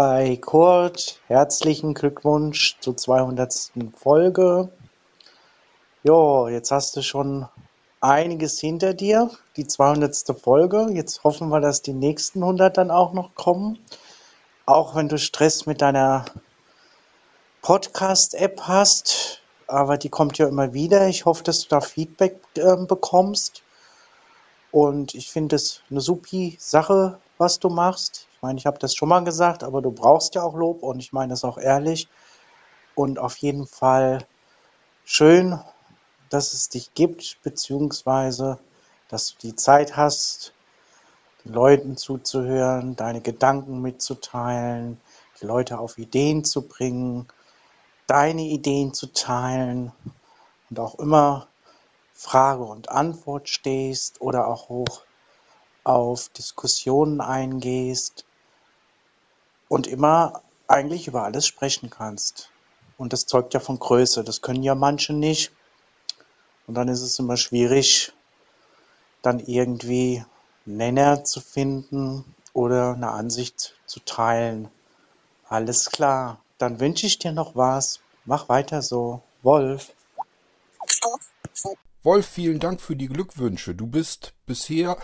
Hi Kurt, herzlichen Glückwunsch zur 200. Folge. Jo, jetzt hast du schon einiges hinter dir, die 200. Folge. Jetzt hoffen wir, dass die nächsten 100 dann auch noch kommen. Auch wenn du Stress mit deiner Podcast-App hast, aber die kommt ja immer wieder. Ich hoffe, dass du da Feedback äh, bekommst. Und ich finde es eine supi Sache, was du machst. Ich meine, ich habe das schon mal gesagt, aber du brauchst ja auch Lob und ich meine das auch ehrlich. Und auf jeden Fall schön, dass es dich gibt, beziehungsweise dass du die Zeit hast, den Leuten zuzuhören, deine Gedanken mitzuteilen, die Leute auf Ideen zu bringen, deine Ideen zu teilen und auch immer Frage und Antwort stehst oder auch hoch auf Diskussionen eingehst und immer eigentlich über alles sprechen kannst. Und das zeugt ja von Größe. Das können ja manche nicht. Und dann ist es immer schwierig, dann irgendwie Nenner zu finden oder eine Ansicht zu teilen. Alles klar. Dann wünsche ich dir noch was. Mach weiter so. Wolf. Wolf, vielen Dank für die Glückwünsche. Du bist bisher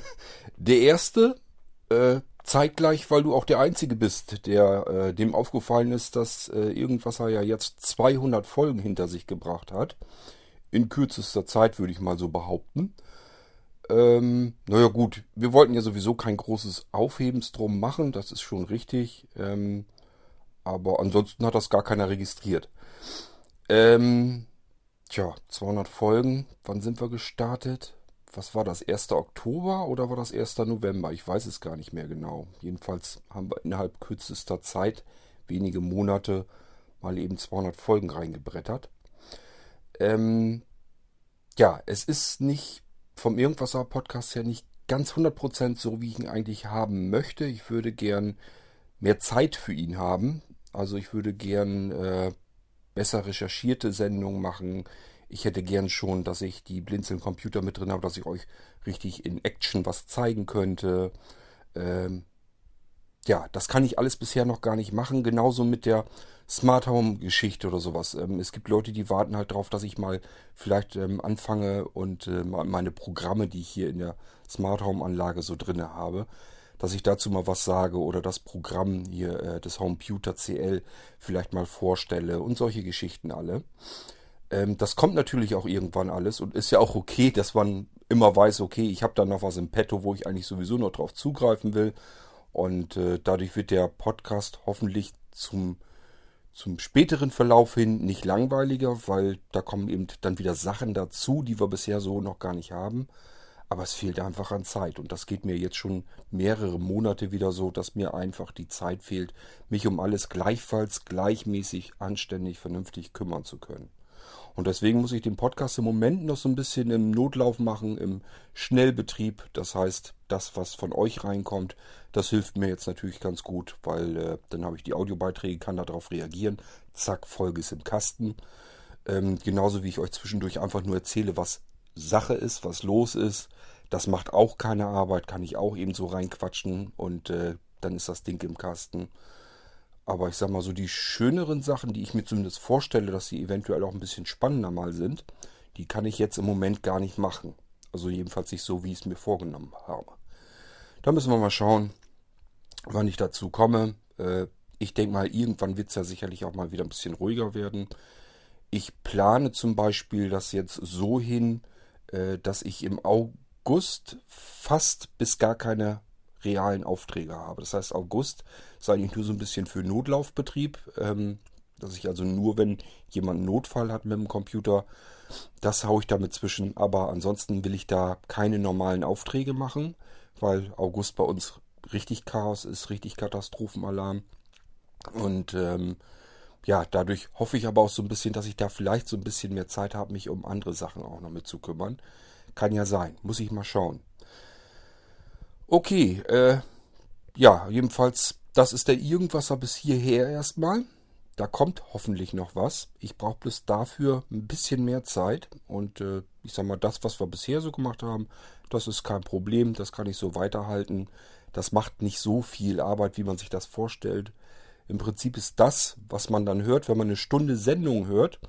der Erste, äh, zeitgleich, weil du auch der Einzige bist, der äh, dem aufgefallen ist, dass äh, Irgendwasser ja jetzt 200 Folgen hinter sich gebracht hat. In kürzester Zeit, würde ich mal so behaupten. Ähm, naja gut, wir wollten ja sowieso kein großes Aufhebens drum machen, das ist schon richtig. Ähm, aber ansonsten hat das gar keiner registriert. Ähm, Tja, 200 Folgen. Wann sind wir gestartet? Was war das? 1. Oktober oder war das 1. November? Ich weiß es gar nicht mehr genau. Jedenfalls haben wir innerhalb kürzester Zeit, wenige Monate, mal eben 200 Folgen reingebrettert. Ähm, ja, es ist nicht vom Irgendwasser Podcast her nicht ganz 100% so, wie ich ihn eigentlich haben möchte. Ich würde gern mehr Zeit für ihn haben. Also ich würde gern äh, besser recherchierte Sendungen machen. Ich hätte gern schon, dass ich die Blinzeln Computer mit drin habe, dass ich euch richtig in Action was zeigen könnte. Ähm, ja, das kann ich alles bisher noch gar nicht machen. Genauso mit der Smart Home Geschichte oder sowas. Ähm, es gibt Leute, die warten halt darauf, dass ich mal vielleicht ähm, anfange und äh, meine Programme, die ich hier in der Smart Home Anlage so drinne habe, dass ich dazu mal was sage oder das Programm hier, äh, das Homeputer CL, vielleicht mal vorstelle und solche Geschichten alle. Ähm, das kommt natürlich auch irgendwann alles und ist ja auch okay, dass man immer weiß, okay, ich habe da noch was im Petto, wo ich eigentlich sowieso noch drauf zugreifen will. Und äh, dadurch wird der Podcast hoffentlich zum, zum späteren Verlauf hin nicht langweiliger, weil da kommen eben dann wieder Sachen dazu, die wir bisher so noch gar nicht haben. Aber es fehlt einfach an Zeit. Und das geht mir jetzt schon mehrere Monate wieder so, dass mir einfach die Zeit fehlt, mich um alles gleichfalls gleichmäßig, anständig, vernünftig kümmern zu können. Und deswegen muss ich den Podcast im Moment noch so ein bisschen im Notlauf machen, im Schnellbetrieb. Das heißt, das, was von euch reinkommt, das hilft mir jetzt natürlich ganz gut, weil äh, dann habe ich die Audiobeiträge, kann darauf reagieren. Zack, Folge ist im Kasten. Ähm, genauso wie ich euch zwischendurch einfach nur erzähle, was Sache ist, was los ist. Das macht auch keine Arbeit, kann ich auch eben so reinquatschen und äh, dann ist das Ding im Kasten. Aber ich sag mal so, die schöneren Sachen, die ich mir zumindest vorstelle, dass sie eventuell auch ein bisschen spannender mal sind, die kann ich jetzt im Moment gar nicht machen. Also jedenfalls nicht so, wie ich es mir vorgenommen habe. Da müssen wir mal schauen, wann ich dazu komme. Äh, ich denke mal, irgendwann wird es ja sicherlich auch mal wieder ein bisschen ruhiger werden. Ich plane zum Beispiel das jetzt so hin, äh, dass ich im August fast bis gar keine realen Aufträge habe. Das heißt, August ist eigentlich nur so ein bisschen für Notlaufbetrieb, ähm, dass ich also nur, wenn jemand einen Notfall hat mit dem Computer, das haue ich damit zwischen. Aber ansonsten will ich da keine normalen Aufträge machen, weil August bei uns richtig Chaos ist, richtig Katastrophenalarm. Und ähm, ja, dadurch hoffe ich aber auch so ein bisschen, dass ich da vielleicht so ein bisschen mehr Zeit habe, mich um andere Sachen auch noch mit zu kümmern. Kann ja sein, muss ich mal schauen. Okay, äh, ja, jedenfalls, das ist der Irgendwasser bis hierher erstmal. Da kommt hoffentlich noch was. Ich brauche bloß dafür ein bisschen mehr Zeit. Und äh, ich sag mal, das, was wir bisher so gemacht haben, das ist kein Problem. Das kann ich so weiterhalten. Das macht nicht so viel Arbeit, wie man sich das vorstellt. Im Prinzip ist das, was man dann hört, wenn man eine Stunde Sendung hört,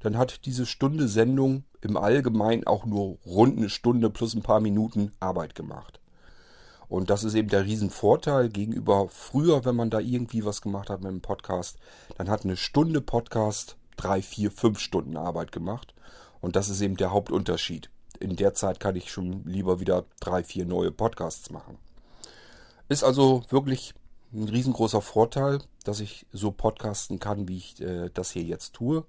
dann hat diese Stunde Sendung im Allgemeinen auch nur rund eine Stunde plus ein paar Minuten Arbeit gemacht. Und das ist eben der Riesenvorteil gegenüber früher, wenn man da irgendwie was gemacht hat mit einem Podcast. Dann hat eine Stunde Podcast drei, vier, fünf Stunden Arbeit gemacht. Und das ist eben der Hauptunterschied. In der Zeit kann ich schon lieber wieder drei, vier neue Podcasts machen. Ist also wirklich ein riesengroßer Vorteil, dass ich so podcasten kann, wie ich äh, das hier jetzt tue.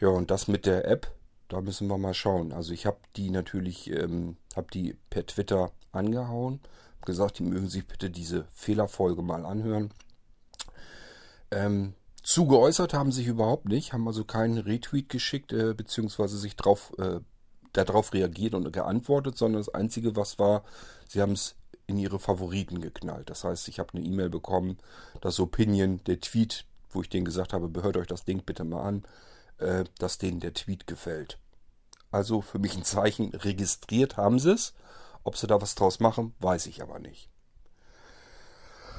Ja, und das mit der App, da müssen wir mal schauen. Also ich habe die natürlich, ähm, habe die per Twitter angehauen, gesagt, die mögen sich bitte diese Fehlerfolge mal anhören. Ähm, zugeäußert haben sich überhaupt nicht, haben also keinen Retweet geschickt, äh, beziehungsweise sich drauf, äh, darauf reagiert und geantwortet, sondern das Einzige, was war, sie haben es in ihre Favoriten geknallt. Das heißt, ich habe eine E-Mail bekommen, das Opinion, der Tweet, wo ich denen gesagt habe, behört euch das Ding bitte mal an, äh, dass denen der Tweet gefällt. Also für mich ein Zeichen, registriert haben sie es. Ob sie da was draus machen, weiß ich aber nicht.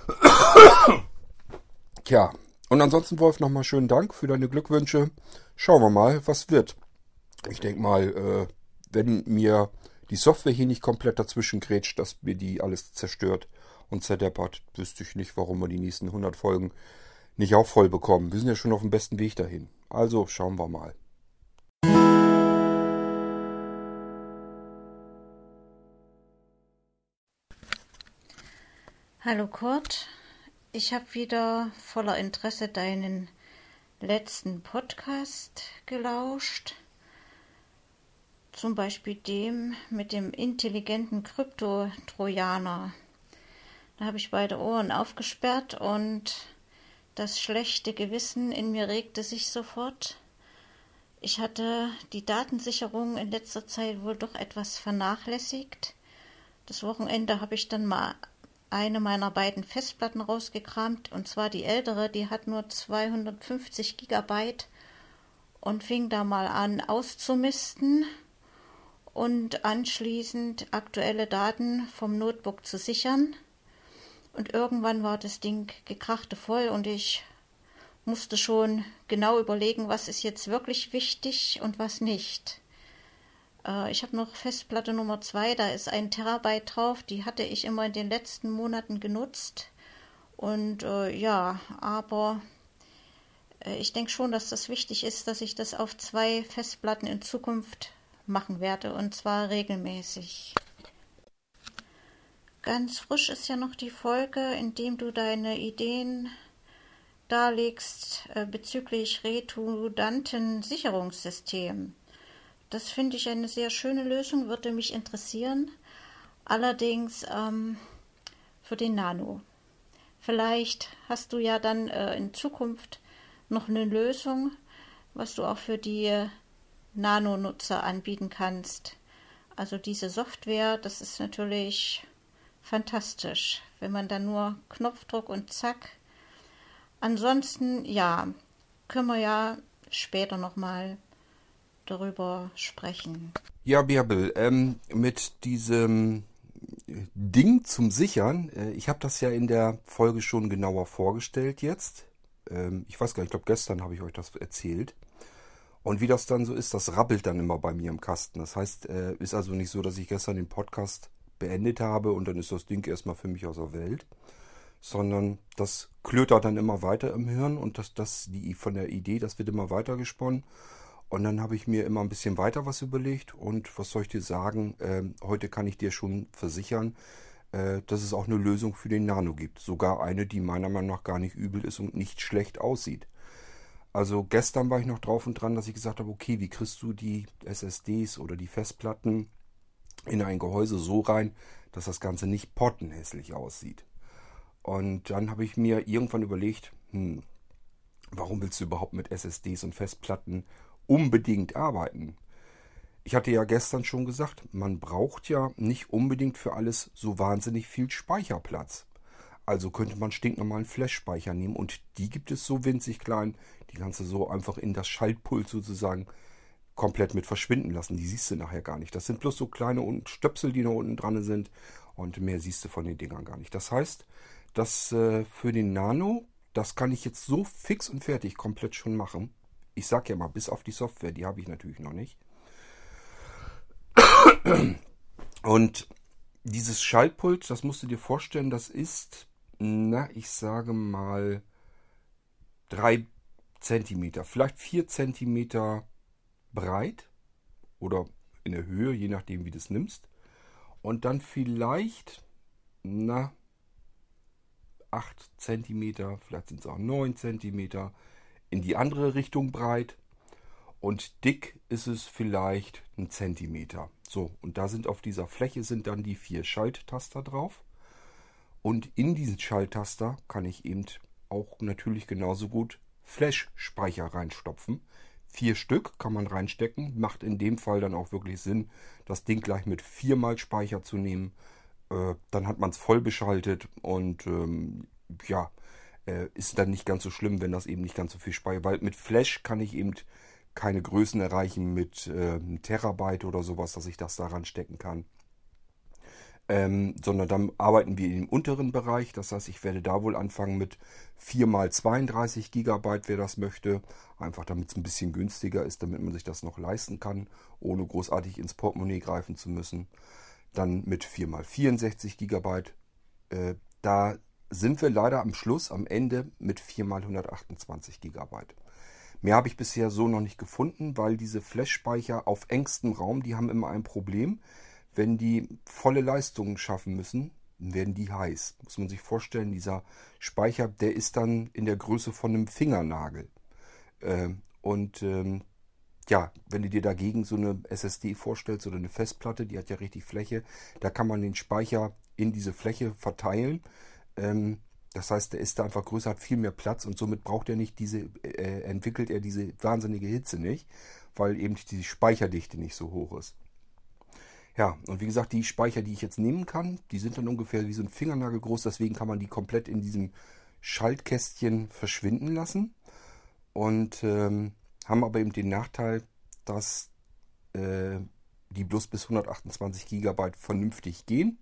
Tja, und ansonsten, Wolf, nochmal schönen Dank für deine Glückwünsche. Schauen wir mal, was wird. Ich denke mal, äh, wenn mir die Software hier nicht komplett dazwischen grätscht, dass mir die alles zerstört und zerdeppert, wüsste ich nicht, warum wir die nächsten 100 Folgen nicht auch voll bekommen. Wir sind ja schon auf dem besten Weg dahin. Also schauen wir mal. Hallo Kurt, ich habe wieder voller Interesse deinen letzten Podcast gelauscht. Zum Beispiel dem mit dem intelligenten Krypto-Trojaner. Da habe ich beide Ohren aufgesperrt und das schlechte Gewissen in mir regte sich sofort. Ich hatte die Datensicherung in letzter Zeit wohl doch etwas vernachlässigt. Das Wochenende habe ich dann mal eine meiner beiden Festplatten rausgekramt, und zwar die ältere, die hat nur 250 Gigabyte und fing da mal an auszumisten und anschließend aktuelle Daten vom Notebook zu sichern. Und irgendwann war das Ding gekrachte voll und ich musste schon genau überlegen, was ist jetzt wirklich wichtig und was nicht. Äh, ich habe noch Festplatte Nummer 2, da ist ein Terabyte drauf, die hatte ich immer in den letzten Monaten genutzt. Und äh, ja, aber äh, ich denke schon, dass das wichtig ist, dass ich das auf zwei Festplatten in Zukunft machen werde und zwar regelmäßig. Ganz frisch ist ja noch die Folge, in dem du deine Ideen darlegst äh, bezüglich redundanten Sicherungssystemen. Das finde ich eine sehr schöne Lösung, würde mich interessieren. Allerdings ähm, für den Nano. Vielleicht hast du ja dann äh, in Zukunft noch eine Lösung, was du auch für die Nano-Nutzer anbieten kannst. Also diese Software, das ist natürlich fantastisch, wenn man dann nur Knopfdruck und zack. Ansonsten, ja, können wir ja später nochmal darüber sprechen. Ja, Birbel, ähm, mit diesem Ding zum Sichern, äh, ich habe das ja in der Folge schon genauer vorgestellt jetzt. Ähm, ich weiß gar nicht, ich glaube gestern habe ich euch das erzählt. Und wie das dann so ist, das rappelt dann immer bei mir im Kasten. Das heißt, äh, ist also nicht so, dass ich gestern den Podcast beendet habe und dann ist das Ding erstmal für mich aus der Welt, sondern das klötert dann immer weiter im Hirn und das, das die von der Idee, das wird immer weiter gesponnen und dann habe ich mir immer ein bisschen weiter was überlegt und was soll ich dir sagen, äh, heute kann ich dir schon versichern, äh, dass es auch eine Lösung für den Nano gibt. Sogar eine, die meiner Meinung nach gar nicht übel ist und nicht schlecht aussieht. Also gestern war ich noch drauf und dran, dass ich gesagt habe, okay, wie kriegst du die SSDs oder die Festplatten in ein Gehäuse so rein, dass das Ganze nicht pottenhässlich aussieht. Und dann habe ich mir irgendwann überlegt, hm, warum willst du überhaupt mit SSDs und Festplatten unbedingt arbeiten. Ich hatte ja gestern schon gesagt, man braucht ja nicht unbedingt für alles so wahnsinnig viel Speicherplatz. Also könnte man stinknormalen Flash-Speicher nehmen und die gibt es so winzig klein, die kannst du so einfach in das Schaltpult sozusagen komplett mit verschwinden lassen. Die siehst du nachher gar nicht. Das sind bloß so kleine Stöpsel, die da unten dran sind Und mehr siehst du von den Dingern gar nicht. Das heißt, dass äh, für den Nano, das kann ich jetzt so fix und fertig komplett schon machen. Ich sag ja mal, bis auf die Software, die habe ich natürlich noch nicht. Und dieses Schaltpult, das musst du dir vorstellen, das ist, na, ich sage mal, drei Zentimeter, vielleicht vier Zentimeter breit oder in der Höhe, je nachdem, wie du es nimmst. Und dann vielleicht, na, 8 cm, vielleicht sind es auch 9 cm, in die andere Richtung breit. Und dick ist es vielleicht ein Zentimeter. So, und da sind auf dieser Fläche sind dann die vier Schalttaster drauf. Und in diesen Schalttaster kann ich eben auch natürlich genauso gut Flash-Speicher reinstopfen. Vier Stück kann man reinstecken. Macht in dem Fall dann auch wirklich Sinn, das Ding gleich mit viermal Speicher zu nehmen. Äh, dann hat man es voll beschaltet und ähm, ja, äh, ist dann nicht ganz so schlimm, wenn das eben nicht ganz so viel Speicher. Weil mit Flash kann ich eben keine Größen erreichen mit äh, Terabyte oder sowas, dass ich das daran stecken kann. Ähm, sondern dann arbeiten wir im unteren Bereich. Das heißt, ich werde da wohl anfangen mit 4 x 32 GB, wer das möchte. Einfach damit es ein bisschen günstiger ist, damit man sich das noch leisten kann, ohne großartig ins Portemonnaie greifen zu müssen. Dann mit 4 x 64 GB. Äh, da sind wir leider am Schluss, am Ende mit 4 x 128 GB. Mehr habe ich bisher so noch nicht gefunden, weil diese Flash-Speicher auf engstem Raum, die haben immer ein Problem wenn die volle Leistungen schaffen müssen, werden die heiß. Muss man sich vorstellen, dieser Speicher, der ist dann in der Größe von einem Fingernagel. Äh, und ähm, ja, wenn du dir dagegen so eine SSD vorstellst oder eine Festplatte, die hat ja richtig Fläche, da kann man den Speicher in diese Fläche verteilen. Ähm, das heißt, der ist da einfach größer, hat viel mehr Platz und somit braucht er nicht diese, äh, entwickelt er diese wahnsinnige Hitze nicht, weil eben die Speicherdichte nicht so hoch ist. Ja, und wie gesagt, die Speicher, die ich jetzt nehmen kann, die sind dann ungefähr wie so ein Fingernagel groß. Deswegen kann man die komplett in diesem Schaltkästchen verschwinden lassen. Und ähm, haben aber eben den Nachteil, dass äh, die bloß bis 128 GB vernünftig gehen.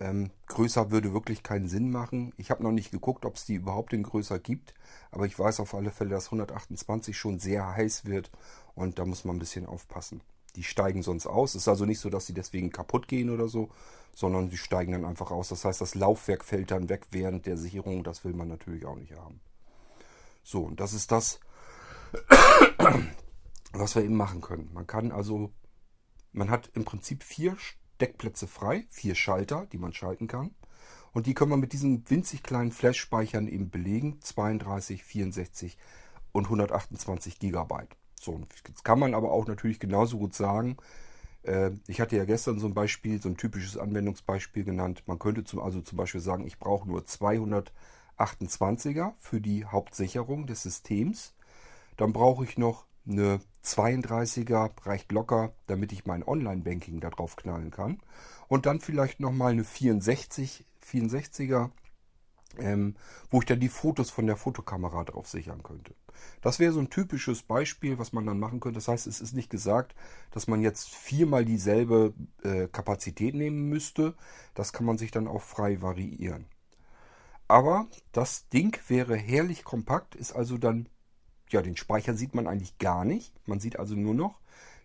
Ähm, größer würde wirklich keinen Sinn machen. Ich habe noch nicht geguckt, ob es die überhaupt in größer gibt. Aber ich weiß auf alle Fälle, dass 128 schon sehr heiß wird. Und da muss man ein bisschen aufpassen. Die steigen sonst aus. Es ist also nicht so, dass sie deswegen kaputt gehen oder so, sondern sie steigen dann einfach aus. Das heißt, das Laufwerk fällt dann weg während der Sicherung. Das will man natürlich auch nicht haben. So, und das ist das, was wir eben machen können. Man kann also, man hat im Prinzip vier Steckplätze frei, vier Schalter, die man schalten kann. Und die können wir mit diesen winzig kleinen Flash-Speichern eben belegen. 32, 64 und 128 Gigabyte. So, jetzt kann man aber auch natürlich genauso gut sagen, äh, ich hatte ja gestern so ein Beispiel, so ein typisches Anwendungsbeispiel genannt. Man könnte zum, also zum Beispiel sagen, ich brauche nur 228er für die Hauptsicherung des Systems. Dann brauche ich noch eine 32er, reicht locker, damit ich mein Online-Banking da drauf knallen kann. Und dann vielleicht nochmal eine 64, 64er, ähm, wo ich dann die Fotos von der Fotokamera drauf sichern könnte. Das wäre so ein typisches Beispiel, was man dann machen könnte. Das heißt, es ist nicht gesagt, dass man jetzt viermal dieselbe äh, Kapazität nehmen müsste. Das kann man sich dann auch frei variieren. Aber das Ding wäre herrlich kompakt, ist also dann, ja, den Speicher sieht man eigentlich gar nicht. Man sieht also nur noch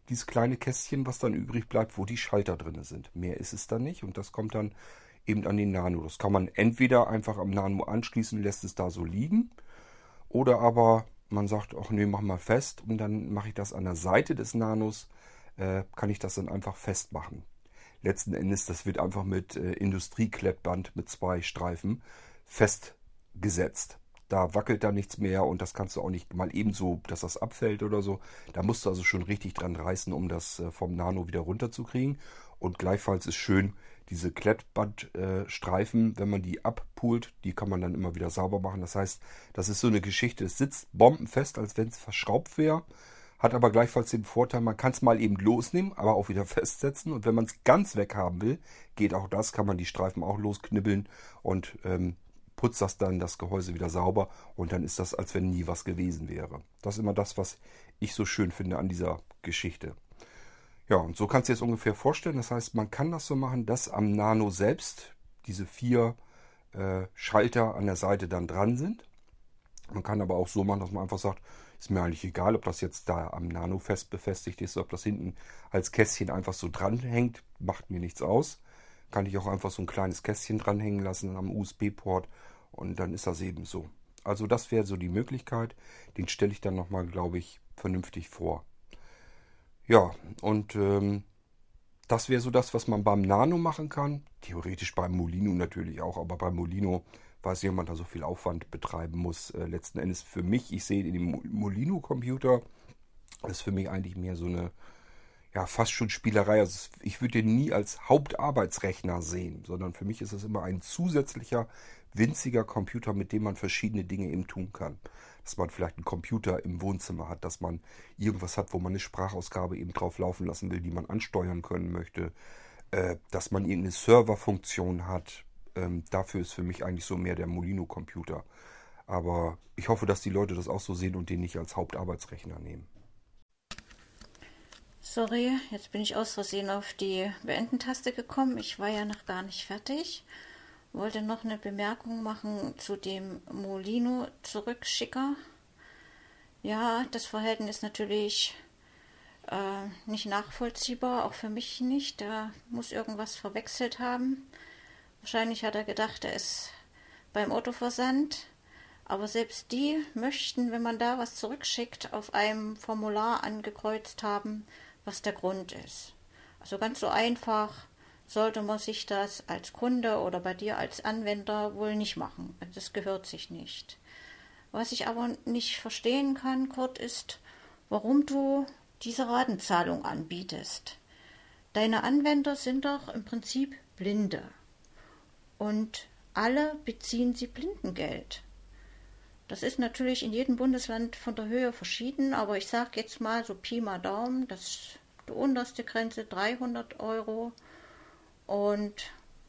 dieses kleine Kästchen, was dann übrig bleibt, wo die Schalter drin sind. Mehr ist es dann nicht und das kommt dann eben an den Nano. Das kann man entweder einfach am Nano anschließen, lässt es da so liegen, oder aber man sagt, ach nee, mach mal fest und dann mache ich das an der Seite des Nanos, äh, kann ich das dann einfach festmachen. Letzten Endes, das wird einfach mit äh, Industrieklettband mit zwei Streifen festgesetzt. Da wackelt da nichts mehr und das kannst du auch nicht mal ebenso, dass das abfällt oder so. Da musst du also schon richtig dran reißen, um das äh, vom Nano wieder runterzukriegen. Und gleichfalls ist schön, diese Klettbandstreifen, wenn man die abpult, die kann man dann immer wieder sauber machen. Das heißt, das ist so eine Geschichte. Es sitzt bombenfest, als wenn es verschraubt wäre. Hat aber gleichfalls den Vorteil, man kann es mal eben losnehmen, aber auch wieder festsetzen. Und wenn man es ganz weg haben will, geht auch das, kann man die Streifen auch losknibbeln und ähm, putzt das dann das Gehäuse wieder sauber. Und dann ist das, als wenn nie was gewesen wäre. Das ist immer das, was ich so schön finde an dieser Geschichte. Ja, und so kannst du dir das ungefähr vorstellen. Das heißt, man kann das so machen, dass am Nano selbst diese vier äh, Schalter an der Seite dann dran sind. Man kann aber auch so machen, dass man einfach sagt, ist mir eigentlich egal, ob das jetzt da am Nano fest befestigt ist, ob das hinten als Kästchen einfach so dranhängt, macht mir nichts aus. Kann ich auch einfach so ein kleines Kästchen dranhängen lassen am USB-Port und dann ist das eben so. Also das wäre so die Möglichkeit. Den stelle ich dann nochmal, glaube ich, vernünftig vor. Ja, und ähm, das wäre so das, was man beim Nano machen kann. Theoretisch beim Molino natürlich auch, aber beim Molino weiß ich, ob man da so viel Aufwand betreiben muss. Äh, letzten Endes für mich, ich sehe in dem Molino-Computer, ist für mich eigentlich mehr so eine, ja, fast schon Spielerei. Also ich würde den nie als Hauptarbeitsrechner sehen, sondern für mich ist es immer ein zusätzlicher, winziger Computer, mit dem man verschiedene Dinge eben tun kann. Dass man vielleicht einen Computer im Wohnzimmer hat, dass man irgendwas hat, wo man eine Sprachausgabe eben drauf laufen lassen will, die man ansteuern können möchte. Äh, dass man irgendeine Serverfunktion hat, ähm, dafür ist für mich eigentlich so mehr der Molino-Computer. Aber ich hoffe, dass die Leute das auch so sehen und den nicht als Hauptarbeitsrechner nehmen. Sorry, jetzt bin ich aus Versehen auf die Beenden-Taste gekommen. Ich war ja noch gar nicht fertig. Wollte noch eine Bemerkung machen zu dem Molino-Zurückschicker. Ja, das Verhalten ist natürlich äh, nicht nachvollziehbar, auch für mich nicht. Da muss irgendwas verwechselt haben. Wahrscheinlich hat er gedacht, er ist beim Autoversand. Aber selbst die möchten, wenn man da was zurückschickt, auf einem Formular angekreuzt haben, was der Grund ist. Also ganz so einfach sollte man sich das als Kunde oder bei dir als Anwender wohl nicht machen. Das gehört sich nicht. Was ich aber nicht verstehen kann, Kurt, ist, warum du diese Ratenzahlung anbietest. Deine Anwender sind doch im Prinzip Blinde und alle beziehen sie Blindengeld. Das ist natürlich in jedem Bundesland von der Höhe verschieden, aber ich sage jetzt mal so Pi mal Daumen, das die unterste Grenze 300 Euro und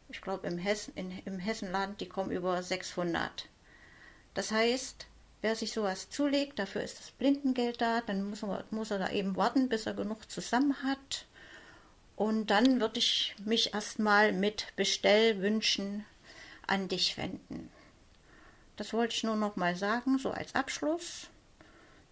ich glaube im, Hessen, im Hessenland, die kommen über 600. Das heißt, wer sich sowas zulegt, dafür ist das Blindengeld da, dann muss er, muss er da eben warten, bis er genug zusammen hat. Und dann würde ich mich erstmal mit Bestellwünschen an dich wenden. Das wollte ich nur noch mal sagen, so als Abschluss.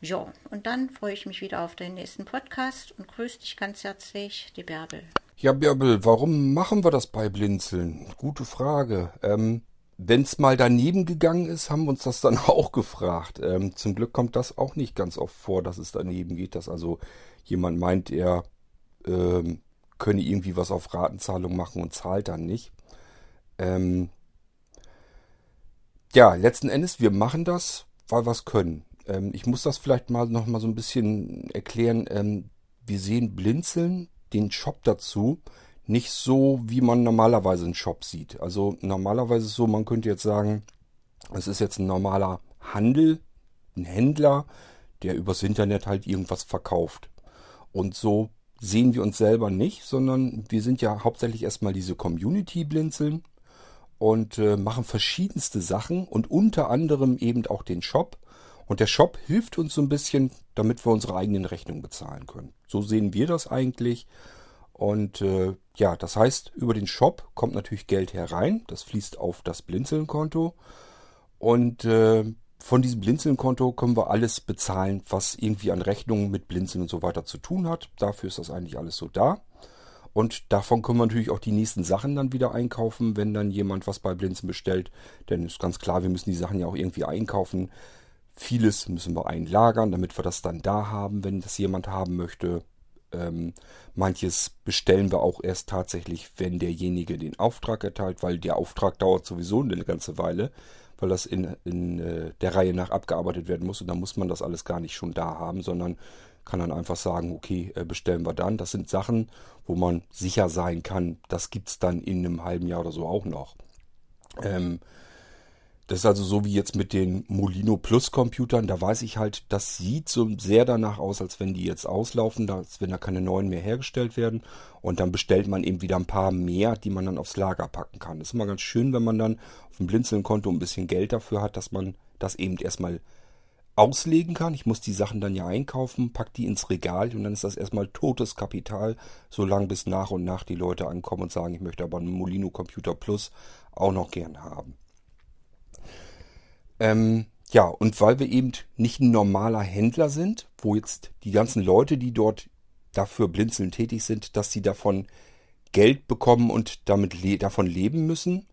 Ja, und dann freue ich mich wieder auf den nächsten Podcast und grüße dich ganz herzlich, die Bärbel. Ja, Bärbel, warum machen wir das bei Blinzeln? Gute Frage. Ähm, Wenn es mal daneben gegangen ist, haben wir uns das dann auch gefragt. Ähm, zum Glück kommt das auch nicht ganz oft vor, dass es daneben geht, dass also jemand meint, er ähm, könne irgendwie was auf Ratenzahlung machen und zahlt dann nicht. Ähm, ja, letzten Endes, wir machen das, weil wir es können. Ähm, ich muss das vielleicht mal noch mal so ein bisschen erklären. Ähm, wir sehen Blinzeln, den Shop dazu, nicht so, wie man normalerweise einen Shop sieht. Also normalerweise ist es so, man könnte jetzt sagen, es ist jetzt ein normaler Handel, ein Händler, der übers Internet halt irgendwas verkauft. Und so sehen wir uns selber nicht, sondern wir sind ja hauptsächlich erstmal diese Community-Blinzeln und äh, machen verschiedenste Sachen und unter anderem eben auch den Shop. Und der Shop hilft uns so ein bisschen, damit wir unsere eigenen Rechnungen bezahlen können. So sehen wir das eigentlich. Und äh, ja, das heißt, über den Shop kommt natürlich Geld herein. Das fließt auf das Blinzeln-Konto. Und äh, von diesem Blinzeln-Konto können wir alles bezahlen, was irgendwie an Rechnungen mit Blinzeln und so weiter zu tun hat. Dafür ist das eigentlich alles so da. Und davon können wir natürlich auch die nächsten Sachen dann wieder einkaufen, wenn dann jemand was bei Blinzeln bestellt. Denn ist ganz klar, wir müssen die Sachen ja auch irgendwie einkaufen. Vieles müssen wir einlagern, damit wir das dann da haben, wenn das jemand haben möchte. Ähm, manches bestellen wir auch erst tatsächlich, wenn derjenige den Auftrag erteilt, weil der Auftrag dauert sowieso eine ganze Weile weil das in, in äh, der Reihe nach abgearbeitet werden muss. Und dann muss man das alles gar nicht schon da haben, sondern kann dann einfach sagen, okay, äh, bestellen wir dann. Das sind Sachen, wo man sicher sein kann, das gibt es dann in einem halben Jahr oder so auch noch. Ähm, das ist also so wie jetzt mit den Molino Plus Computern. Da weiß ich halt, das sieht so sehr danach aus, als wenn die jetzt auslaufen, als wenn da keine neuen mehr hergestellt werden. Und dann bestellt man eben wieder ein paar mehr, die man dann aufs Lager packen kann. Das ist immer ganz schön, wenn man dann auf dem Blinzeln-Konto ein bisschen Geld dafür hat, dass man das eben erstmal auslegen kann. Ich muss die Sachen dann ja einkaufen, pack die ins Regal und dann ist das erstmal totes Kapital, solange bis nach und nach die Leute ankommen und sagen, ich möchte aber einen Molino Computer Plus auch noch gern haben. Ähm, ja, und weil wir eben nicht ein normaler Händler sind, wo jetzt die ganzen Leute, die dort dafür blinzeln tätig sind, dass sie davon Geld bekommen und damit le davon leben müssen,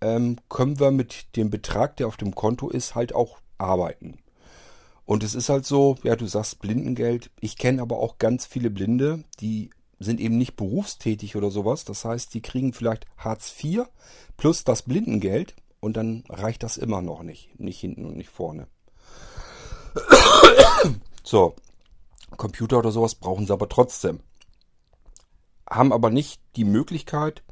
ähm, können wir mit dem Betrag, der auf dem Konto ist, halt auch arbeiten. Und es ist halt so, ja, du sagst Blindengeld. Ich kenne aber auch ganz viele Blinde, die sind eben nicht berufstätig oder sowas. Das heißt, die kriegen vielleicht Hartz IV plus das Blindengeld und dann reicht das immer noch nicht. Nicht hinten und nicht vorne. So, Computer oder sowas brauchen sie aber trotzdem. Haben aber nicht die Möglichkeit,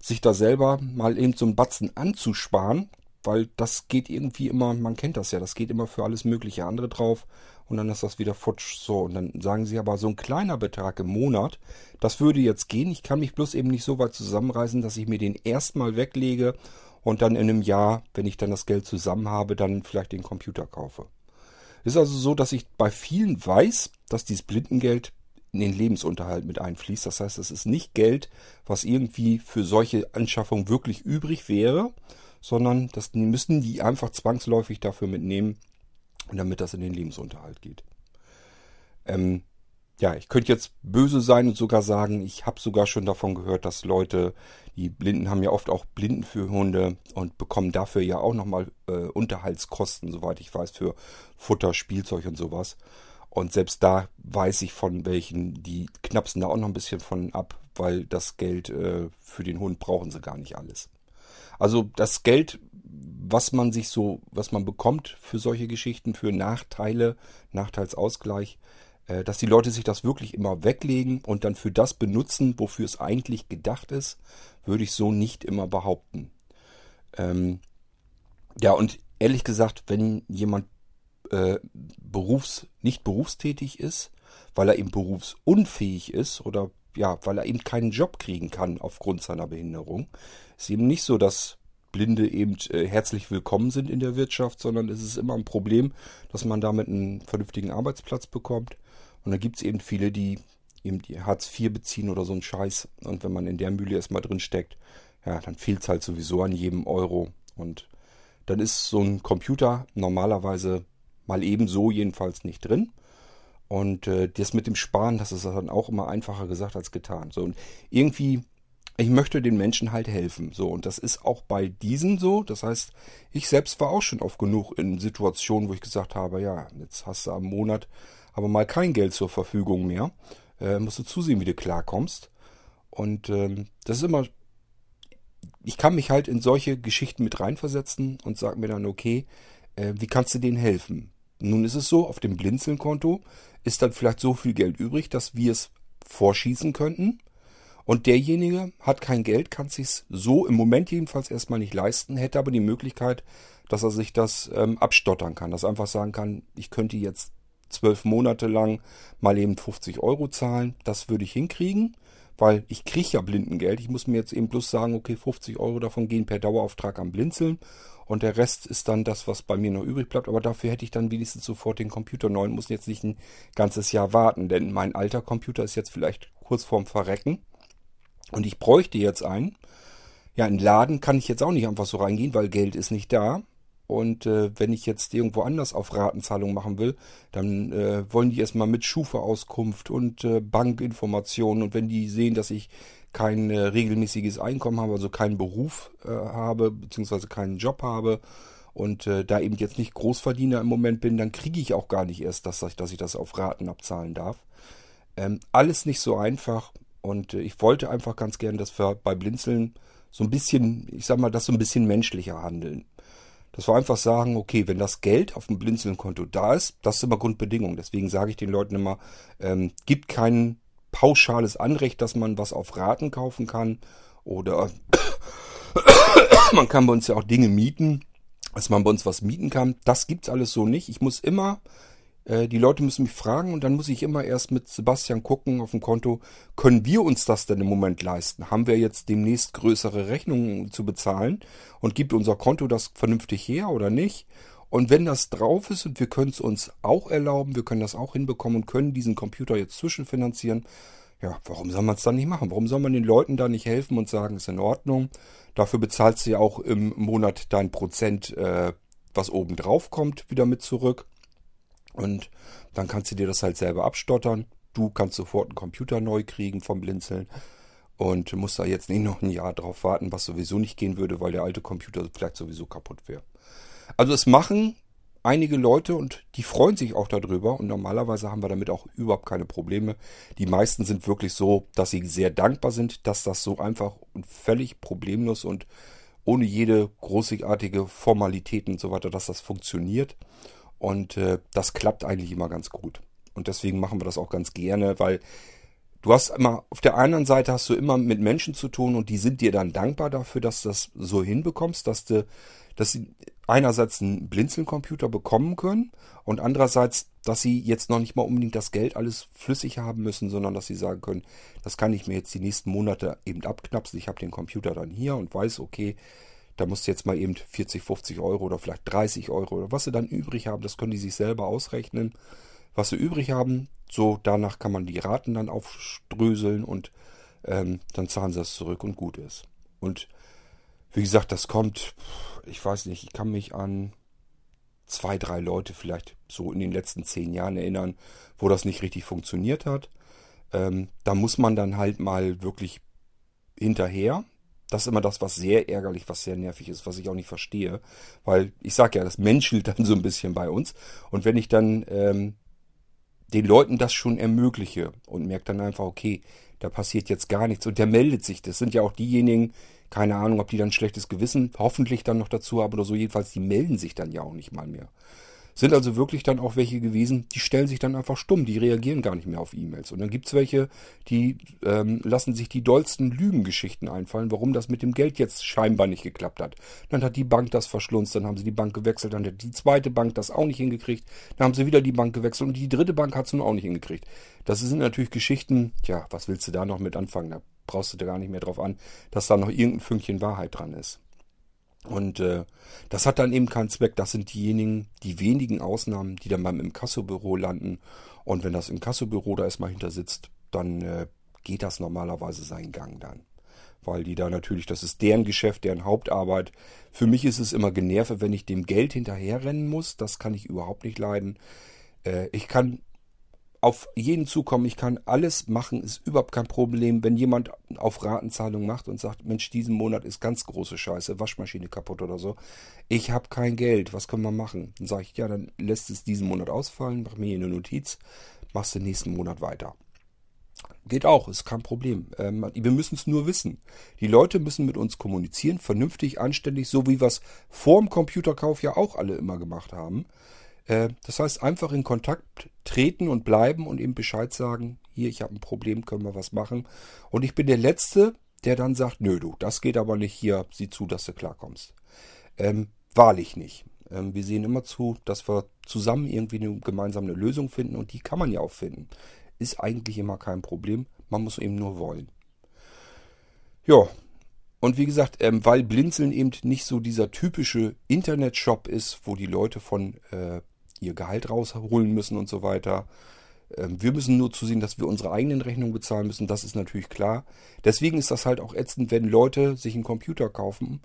sich da selber mal eben so einen Batzen anzusparen, weil das geht irgendwie immer, man kennt das ja, das geht immer für alles mögliche andere drauf und dann ist das wieder futsch. So, und dann sagen sie aber, so ein kleiner Betrag im Monat, das würde jetzt gehen. Ich kann mich bloß eben nicht so weit zusammenreißen, dass ich mir den erstmal weglege und dann in einem Jahr, wenn ich dann das Geld zusammen habe, dann vielleicht den Computer kaufe. Ist also so, dass ich bei vielen weiß, dass dieses Blindengeld in den Lebensunterhalt mit einfließt. Das heißt, es ist nicht Geld, was irgendwie für solche Anschaffungen wirklich übrig wäre, sondern das müssen die einfach zwangsläufig dafür mitnehmen, damit das in den Lebensunterhalt geht. Ähm, ja, ich könnte jetzt böse sein und sogar sagen, ich habe sogar schon davon gehört, dass Leute, die Blinden haben ja oft auch Blindenführhunde und bekommen dafür ja auch nochmal äh, Unterhaltskosten, soweit ich weiß, für Futter, Spielzeug und sowas. Und selbst da weiß ich von welchen, die knapsen da auch noch ein bisschen von ab, weil das Geld äh, für den Hund brauchen sie gar nicht alles. Also das Geld, was man sich so, was man bekommt für solche Geschichten, für Nachteile, Nachteilsausgleich, dass die Leute sich das wirklich immer weglegen und dann für das benutzen, wofür es eigentlich gedacht ist, würde ich so nicht immer behaupten. Ähm, ja, und ehrlich gesagt, wenn jemand äh, berufs, nicht berufstätig ist, weil er eben berufsunfähig ist oder ja, weil er eben keinen Job kriegen kann aufgrund seiner Behinderung, ist eben nicht so, dass Blinde eben äh, herzlich willkommen sind in der Wirtschaft, sondern es ist immer ein Problem, dass man damit einen vernünftigen Arbeitsplatz bekommt. Und da gibt es eben viele, die eben die Hartz IV beziehen oder so einen Scheiß. Und wenn man in der Mühle erstmal drin steckt, ja, dann fehlt es halt sowieso an jedem Euro. Und dann ist so ein Computer normalerweise mal ebenso jedenfalls nicht drin. Und äh, das mit dem Sparen, das ist dann auch immer einfacher gesagt als getan. So, und irgendwie ich möchte den Menschen halt helfen. So, und das ist auch bei diesen so. Das heißt, ich selbst war auch schon oft genug in Situationen, wo ich gesagt habe, ja, jetzt hast du am Monat aber mal kein Geld zur Verfügung mehr. Äh, musst du zusehen, wie du klarkommst. Und ähm, das ist immer. Ich kann mich halt in solche Geschichten mit reinversetzen und sage mir dann, okay, äh, wie kannst du denen helfen? Nun ist es so, auf dem Blinzeln-Konto ist dann vielleicht so viel Geld übrig, dass wir es vorschießen könnten. Und derjenige hat kein Geld, kann sich so im Moment jedenfalls erstmal nicht leisten, hätte aber die Möglichkeit, dass er sich das ähm, abstottern kann, dass er einfach sagen kann, ich könnte jetzt zwölf Monate lang mal eben 50 Euro zahlen, das würde ich hinkriegen, weil ich kriege ja Blindengeld. Ich muss mir jetzt eben bloß sagen, okay, 50 Euro davon gehen per Dauerauftrag am Blinzeln und der Rest ist dann das, was bei mir noch übrig bleibt. Aber dafür hätte ich dann wenigstens sofort den Computer neu und muss jetzt nicht ein ganzes Jahr warten, denn mein alter Computer ist jetzt vielleicht kurz vorm Verrecken und ich bräuchte jetzt einen. Ja, in den Laden kann ich jetzt auch nicht einfach so reingehen, weil Geld ist nicht da. Und äh, wenn ich jetzt irgendwo anders auf Ratenzahlung machen will, dann äh, wollen die erstmal mit Schufa-Auskunft und äh, Bankinformationen. Und wenn die sehen, dass ich kein äh, regelmäßiges Einkommen habe, also keinen Beruf äh, habe, beziehungsweise keinen Job habe und äh, da eben jetzt nicht Großverdiener im Moment bin, dann kriege ich auch gar nicht erst, dass, dass ich das auf Raten abzahlen darf. Ähm, alles nicht so einfach. Und äh, ich wollte einfach ganz gern, dass wir bei Blinzeln so ein bisschen, ich sag mal, das so ein bisschen menschlicher handeln. Dass wir einfach sagen, okay, wenn das Geld auf dem Blinzeln-Konto da ist, das ist immer Grundbedingung. Deswegen sage ich den Leuten immer, ähm, gibt kein pauschales Anrecht, dass man was auf Raten kaufen kann. Oder man kann bei uns ja auch Dinge mieten, dass man bei uns was mieten kann. Das gibt's alles so nicht. Ich muss immer äh, die Leute müssen mich fragen und dann muss ich immer erst mit Sebastian gucken auf dem Konto, können wir uns das denn im Moment leisten? Haben wir jetzt demnächst größere Rechnungen zu bezahlen und gibt unser Konto das vernünftig her oder nicht? Und wenn das drauf ist und wir können es uns auch erlauben, wir können das auch hinbekommen und können diesen Computer jetzt zwischenfinanzieren, ja, warum soll man es dann nicht machen? Warum soll man den Leuten da nicht helfen und sagen, ist in Ordnung? Dafür bezahlst du ja auch im Monat dein Prozent, äh, was oben drauf kommt, wieder mit zurück. Und dann kannst du dir das halt selber abstottern. Du kannst sofort einen Computer neu kriegen vom Blinzeln und musst da jetzt nicht noch ein Jahr drauf warten, was sowieso nicht gehen würde, weil der alte Computer vielleicht sowieso kaputt wäre. Also es machen einige Leute und die freuen sich auch darüber und normalerweise haben wir damit auch überhaupt keine Probleme. Die meisten sind wirklich so, dass sie sehr dankbar sind, dass das so einfach und völlig problemlos und ohne jede großartige Formalitäten und so weiter, dass das funktioniert. Und äh, das klappt eigentlich immer ganz gut. Und deswegen machen wir das auch ganz gerne, weil du hast immer, auf der einen Seite hast du immer mit Menschen zu tun und die sind dir dann dankbar dafür, dass du das so hinbekommst, dass du dass sie einerseits einen Blinzeln-Computer bekommen können und andererseits, dass sie jetzt noch nicht mal unbedingt das Geld alles flüssig haben müssen, sondern dass sie sagen können, das kann ich mir jetzt die nächsten Monate eben abknapsen. Ich habe den Computer dann hier und weiß, okay, da musst du jetzt mal eben 40, 50 Euro oder vielleicht 30 Euro oder was sie dann übrig haben, das können die sich selber ausrechnen. Was sie übrig haben, so danach kann man die Raten dann aufströseln und ähm, dann zahlen sie das zurück und gut ist. Und wie gesagt, das kommt, ich weiß nicht, ich kann mich an zwei, drei Leute vielleicht so in den letzten zehn Jahren erinnern, wo das nicht richtig funktioniert hat. Ähm, da muss man dann halt mal wirklich hinterher. Das ist immer das, was sehr ärgerlich, was sehr nervig ist, was ich auch nicht verstehe. Weil ich sage ja, das menschelt dann so ein bisschen bei uns. Und wenn ich dann ähm, den Leuten das schon ermögliche und merke dann einfach, okay, da passiert jetzt gar nichts und der meldet sich. Das sind ja auch diejenigen, keine Ahnung, ob die dann schlechtes Gewissen hoffentlich dann noch dazu haben oder so. Jedenfalls, die melden sich dann ja auch nicht mal mehr. Sind also wirklich dann auch welche gewesen, die stellen sich dann einfach stumm, die reagieren gar nicht mehr auf E-Mails. Und dann gibt's welche, die ähm, lassen sich die dollsten Lügengeschichten einfallen, warum das mit dem Geld jetzt scheinbar nicht geklappt hat. Dann hat die Bank das verschlunzt, dann haben sie die Bank gewechselt, dann hat die zweite Bank das auch nicht hingekriegt, dann haben sie wieder die Bank gewechselt und die dritte Bank hat es nun auch nicht hingekriegt. Das sind natürlich Geschichten, tja, was willst du da noch mit anfangen? Da brauchst du da gar nicht mehr drauf an, dass da noch irgendein Fünkchen Wahrheit dran ist. Und äh, das hat dann eben keinen Zweck. Das sind diejenigen, die wenigen Ausnahmen, die dann beim Inkassobüro landen. Und wenn das Inkassobüro da erstmal hinter sitzt, dann äh, geht das normalerweise seinen Gang dann. Weil die da natürlich, das ist deren Geschäft, deren Hauptarbeit. Für mich ist es immer generve, wenn ich dem Geld hinterherrennen muss. Das kann ich überhaupt nicht leiden. Äh, ich kann auf jeden zukommen. Ich kann alles machen, ist überhaupt kein Problem. Wenn jemand auf Ratenzahlung macht und sagt, Mensch, diesen Monat ist ganz große Scheiße, Waschmaschine kaputt oder so. Ich habe kein Geld, was können wir machen? Dann sage ich, ja, dann lässt es diesen Monat ausfallen, mach mir hier eine Notiz, machst den nächsten Monat weiter. Geht auch, ist kein Problem. Ähm, wir müssen es nur wissen. Die Leute müssen mit uns kommunizieren, vernünftig, anständig, so wie wir es vor dem Computerkauf ja auch alle immer gemacht haben. Äh, das heißt, einfach in Kontakt treten und bleiben und ihm Bescheid sagen, hier, ich habe ein Problem, können wir was machen. Und ich bin der Letzte, der dann sagt, nö du, das geht aber nicht hier, sieh zu, dass du klarkommst. Ähm, wahrlich nicht. Ähm, wir sehen immer zu, dass wir zusammen irgendwie eine gemeinsame Lösung finden und die kann man ja auch finden. Ist eigentlich immer kein Problem, man muss eben nur wollen. Ja, und wie gesagt, ähm, weil Blinzeln eben nicht so dieser typische Internetshop ist, wo die Leute von äh, ihr Gehalt rausholen müssen und so weiter. Ähm, wir müssen nur zusehen, dass wir unsere eigenen Rechnungen bezahlen müssen. Das ist natürlich klar. Deswegen ist das halt auch ätzend, wenn Leute sich einen Computer kaufen,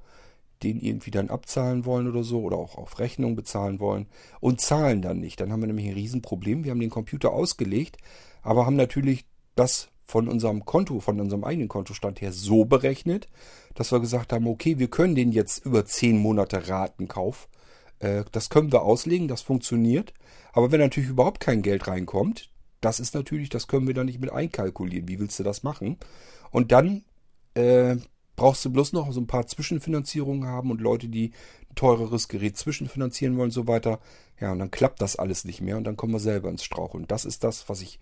den irgendwie dann abzahlen wollen oder so oder auch auf Rechnung bezahlen wollen und zahlen dann nicht. Dann haben wir nämlich ein Riesenproblem. Wir haben den Computer ausgelegt, aber haben natürlich das von unserem Konto, von unserem eigenen Kontostand her so berechnet, dass wir gesagt haben, okay, wir können den jetzt über zehn Monate Ratenkauf äh, das können wir auslegen, das funktioniert. Aber wenn natürlich überhaupt kein Geld reinkommt, das ist natürlich, das können wir dann nicht mit einkalkulieren. Wie willst du das machen? Und dann äh, brauchst du bloß noch so ein paar Zwischenfinanzierungen haben und Leute, die ein teureres Gerät zwischenfinanzieren wollen und so weiter. Ja, und dann klappt das alles nicht mehr und dann kommen wir selber ins Strauch. Und das ist das, was ich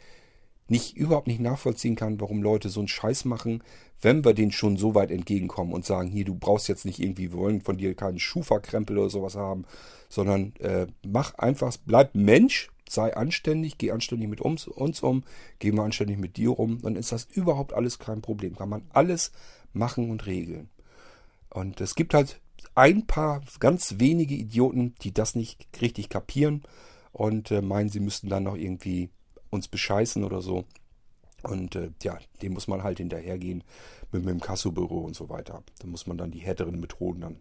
nicht, überhaupt nicht nachvollziehen kann, warum Leute so einen Scheiß machen, wenn wir denen schon so weit entgegenkommen und sagen, hier, du brauchst jetzt nicht irgendwie, wir wollen von dir keinen Schufa-Krempel oder sowas haben, sondern äh, mach einfach, bleib Mensch, sei anständig, geh anständig mit uns, uns um, geh mal anständig mit dir um, dann ist das überhaupt alles kein Problem. Kann man alles machen und regeln. Und es gibt halt ein paar ganz wenige Idioten, die das nicht richtig kapieren und äh, meinen, sie müssten dann noch irgendwie uns bescheißen oder so. Und äh, ja, dem muss man halt hinterhergehen mit, mit dem Kassobüro und so weiter. Da muss man dann die härteren Methoden dann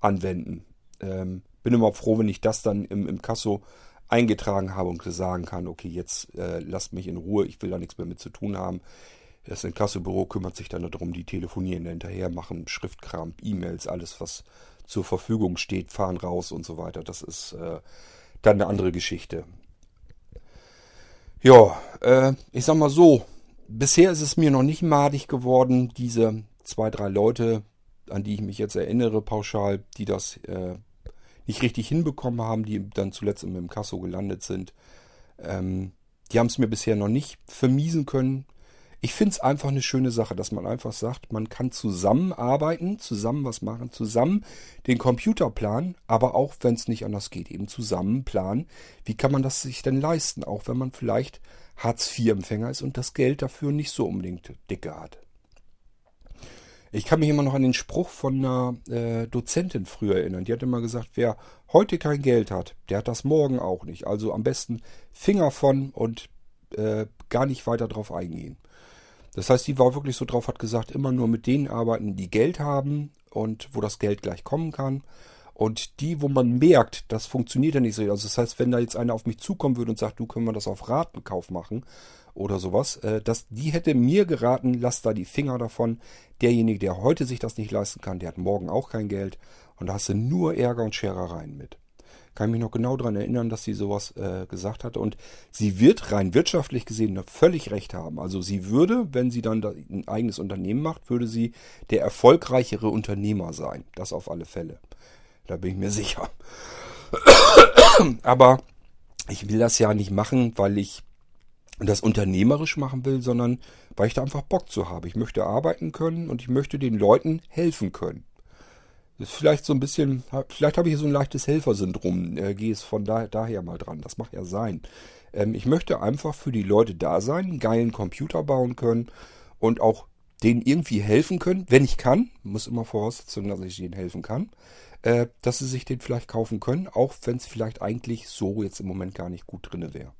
anwenden. Ähm, bin immer froh, wenn ich das dann im, im Kasso eingetragen habe und sagen kann, okay, jetzt äh, lasst mich in Ruhe, ich will da nichts mehr mit zu tun haben. Das Inkassobüro kümmert sich dann darum, die telefonieren hinterher, machen Schriftkram, E-Mails, alles, was zur Verfügung steht, fahren raus und so weiter. Das ist äh, dann eine andere Geschichte. Ja, äh, ich sag mal so, bisher ist es mir noch nicht madig geworden, diese zwei, drei Leute, an die ich mich jetzt erinnere, pauschal, die das äh, nicht richtig hinbekommen haben, die dann zuletzt im Kasso gelandet sind. Ähm, die haben es mir bisher noch nicht vermiesen können. Ich finde es einfach eine schöne Sache, dass man einfach sagt, man kann zusammenarbeiten, zusammen was machen, zusammen den Computer planen, aber auch, wenn es nicht anders geht, eben zusammen planen. Wie kann man das sich denn leisten, auch wenn man vielleicht Hartz-IV-Empfänger ist und das Geld dafür nicht so unbedingt dicke hat. Ich kann mich immer noch an den Spruch von einer äh, Dozentin früher erinnern. Die hat immer gesagt, wer heute kein Geld hat, der hat das morgen auch nicht. Also am besten Finger von und äh, gar nicht weiter drauf eingehen. Das heißt, die war wirklich so drauf, hat gesagt, immer nur mit denen arbeiten, die Geld haben und wo das Geld gleich kommen kann. Und die, wo man merkt, das funktioniert ja nicht so. Also das heißt, wenn da jetzt einer auf mich zukommen würde und sagt, du können wir das auf Ratenkauf machen oder sowas, äh, das, die hätte mir geraten, lass da die Finger davon. Derjenige, der heute sich das nicht leisten kann, der hat morgen auch kein Geld. Und da hast du nur Ärger und Scherereien mit kann mich noch genau daran erinnern, dass sie sowas äh, gesagt hatte. Und sie wird rein wirtschaftlich gesehen völlig recht haben. Also sie würde, wenn sie dann ein eigenes Unternehmen macht, würde sie der erfolgreichere Unternehmer sein. Das auf alle Fälle. Da bin ich mir sicher. Aber ich will das ja nicht machen, weil ich das unternehmerisch machen will, sondern weil ich da einfach Bock zu habe. Ich möchte arbeiten können und ich möchte den Leuten helfen können. Ist vielleicht so ein bisschen, vielleicht habe ich so ein leichtes Helfersyndrom, äh, gehe es von da, daher mal dran. Das mag ja sein. Ähm, ich möchte einfach für die Leute da sein, einen geilen Computer bauen können und auch denen irgendwie helfen können, wenn ich kann. Muss immer voraussetzen, dass ich denen helfen kann. Äh, dass sie sich den vielleicht kaufen können, auch wenn es vielleicht eigentlich so jetzt im Moment gar nicht gut drinne wäre.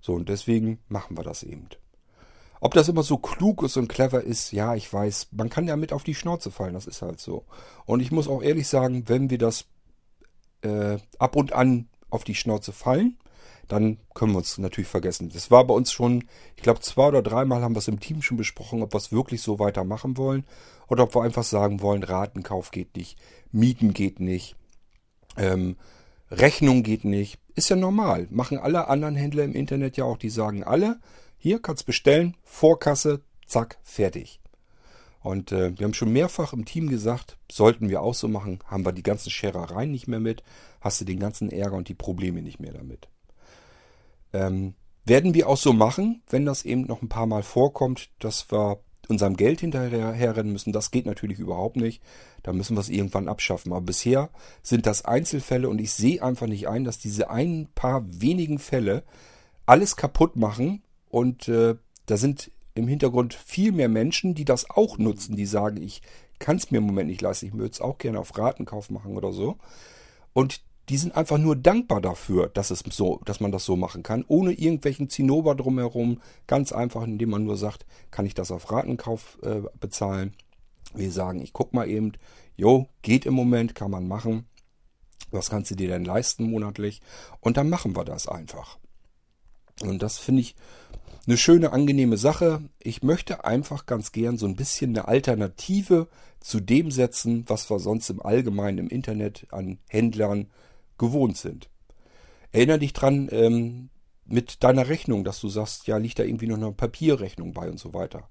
So, und deswegen machen wir das eben. Ob das immer so klug ist und clever ist, ja, ich weiß. Man kann ja mit auf die Schnauze fallen, das ist halt so. Und ich muss auch ehrlich sagen, wenn wir das äh, ab und an auf die Schnauze fallen, dann können wir uns natürlich vergessen. Das war bei uns schon, ich glaube, zwei oder dreimal haben wir es im Team schon besprochen, ob wir es wirklich so weitermachen wollen oder ob wir einfach sagen wollen, Ratenkauf geht nicht, Mieten geht nicht, ähm, Rechnung geht nicht. Ist ja normal. Machen alle anderen Händler im Internet ja auch. Die sagen alle, hier kannst bestellen, Vorkasse, zack, fertig. Und äh, wir haben schon mehrfach im Team gesagt, sollten wir auch so machen, haben wir die ganzen Scherereien nicht mehr mit, hast du den ganzen Ärger und die Probleme nicht mehr damit. Ähm, werden wir auch so machen, wenn das eben noch ein paar Mal vorkommt, dass wir unserem Geld hinterherrennen müssen. Das geht natürlich überhaupt nicht. Da müssen wir es irgendwann abschaffen. Aber bisher sind das Einzelfälle und ich sehe einfach nicht ein, dass diese ein paar wenigen Fälle alles kaputt machen, und äh, da sind im Hintergrund viel mehr Menschen, die das auch nutzen, die sagen, ich kann es mir im Moment nicht leisten, ich würde es auch gerne auf Ratenkauf machen oder so. Und die sind einfach nur dankbar dafür, dass es so, dass man das so machen kann, ohne irgendwelchen Zinnober drumherum. Ganz einfach, indem man nur sagt, kann ich das auf Ratenkauf äh, bezahlen. Wir sagen, ich guck mal eben, jo, geht im Moment, kann man machen. Was kannst du dir denn leisten monatlich? Und dann machen wir das einfach. Und das finde ich eine schöne, angenehme Sache. Ich möchte einfach ganz gern so ein bisschen eine Alternative zu dem setzen, was wir sonst im Allgemeinen im Internet an Händlern gewohnt sind. Erinner dich dran ähm, mit deiner Rechnung, dass du sagst, ja, liegt da irgendwie noch eine Papierrechnung bei und so weiter.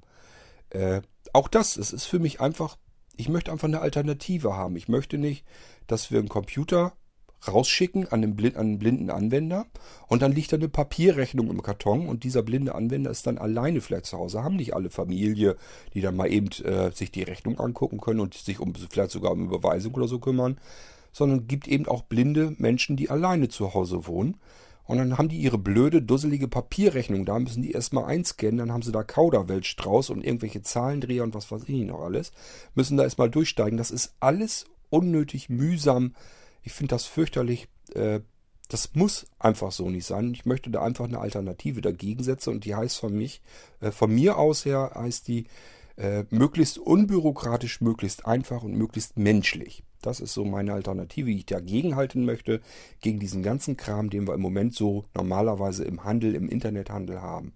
Äh, auch das, es ist für mich einfach, ich möchte einfach eine Alternative haben. Ich möchte nicht, dass wir einen Computer rausschicken an den, an den blinden Anwender und dann liegt da eine Papierrechnung im Karton und dieser blinde Anwender ist dann alleine vielleicht zu Hause. Haben nicht alle Familie, die dann mal eben äh, sich die Rechnung angucken können und sich um vielleicht sogar um Überweisung oder so kümmern, sondern gibt eben auch blinde Menschen, die alleine zu Hause wohnen. Und dann haben die ihre blöde, dusselige Papierrechnung. Da müssen die erstmal einscannen, dann haben sie da Kauderwelsch draus und irgendwelche Zahlendreher und was weiß ich noch alles. Müssen da erstmal durchsteigen. Das ist alles unnötig mühsam. Ich finde das fürchterlich. Äh, das muss einfach so nicht sein. Ich möchte da einfach eine Alternative dagegen setzen und die heißt von mich, äh, von mir aus her heißt die äh, möglichst unbürokratisch, möglichst einfach und möglichst menschlich. Das ist so meine Alternative, die ich dagegen halten möchte, gegen diesen ganzen Kram, den wir im Moment so normalerweise im Handel, im Internethandel haben.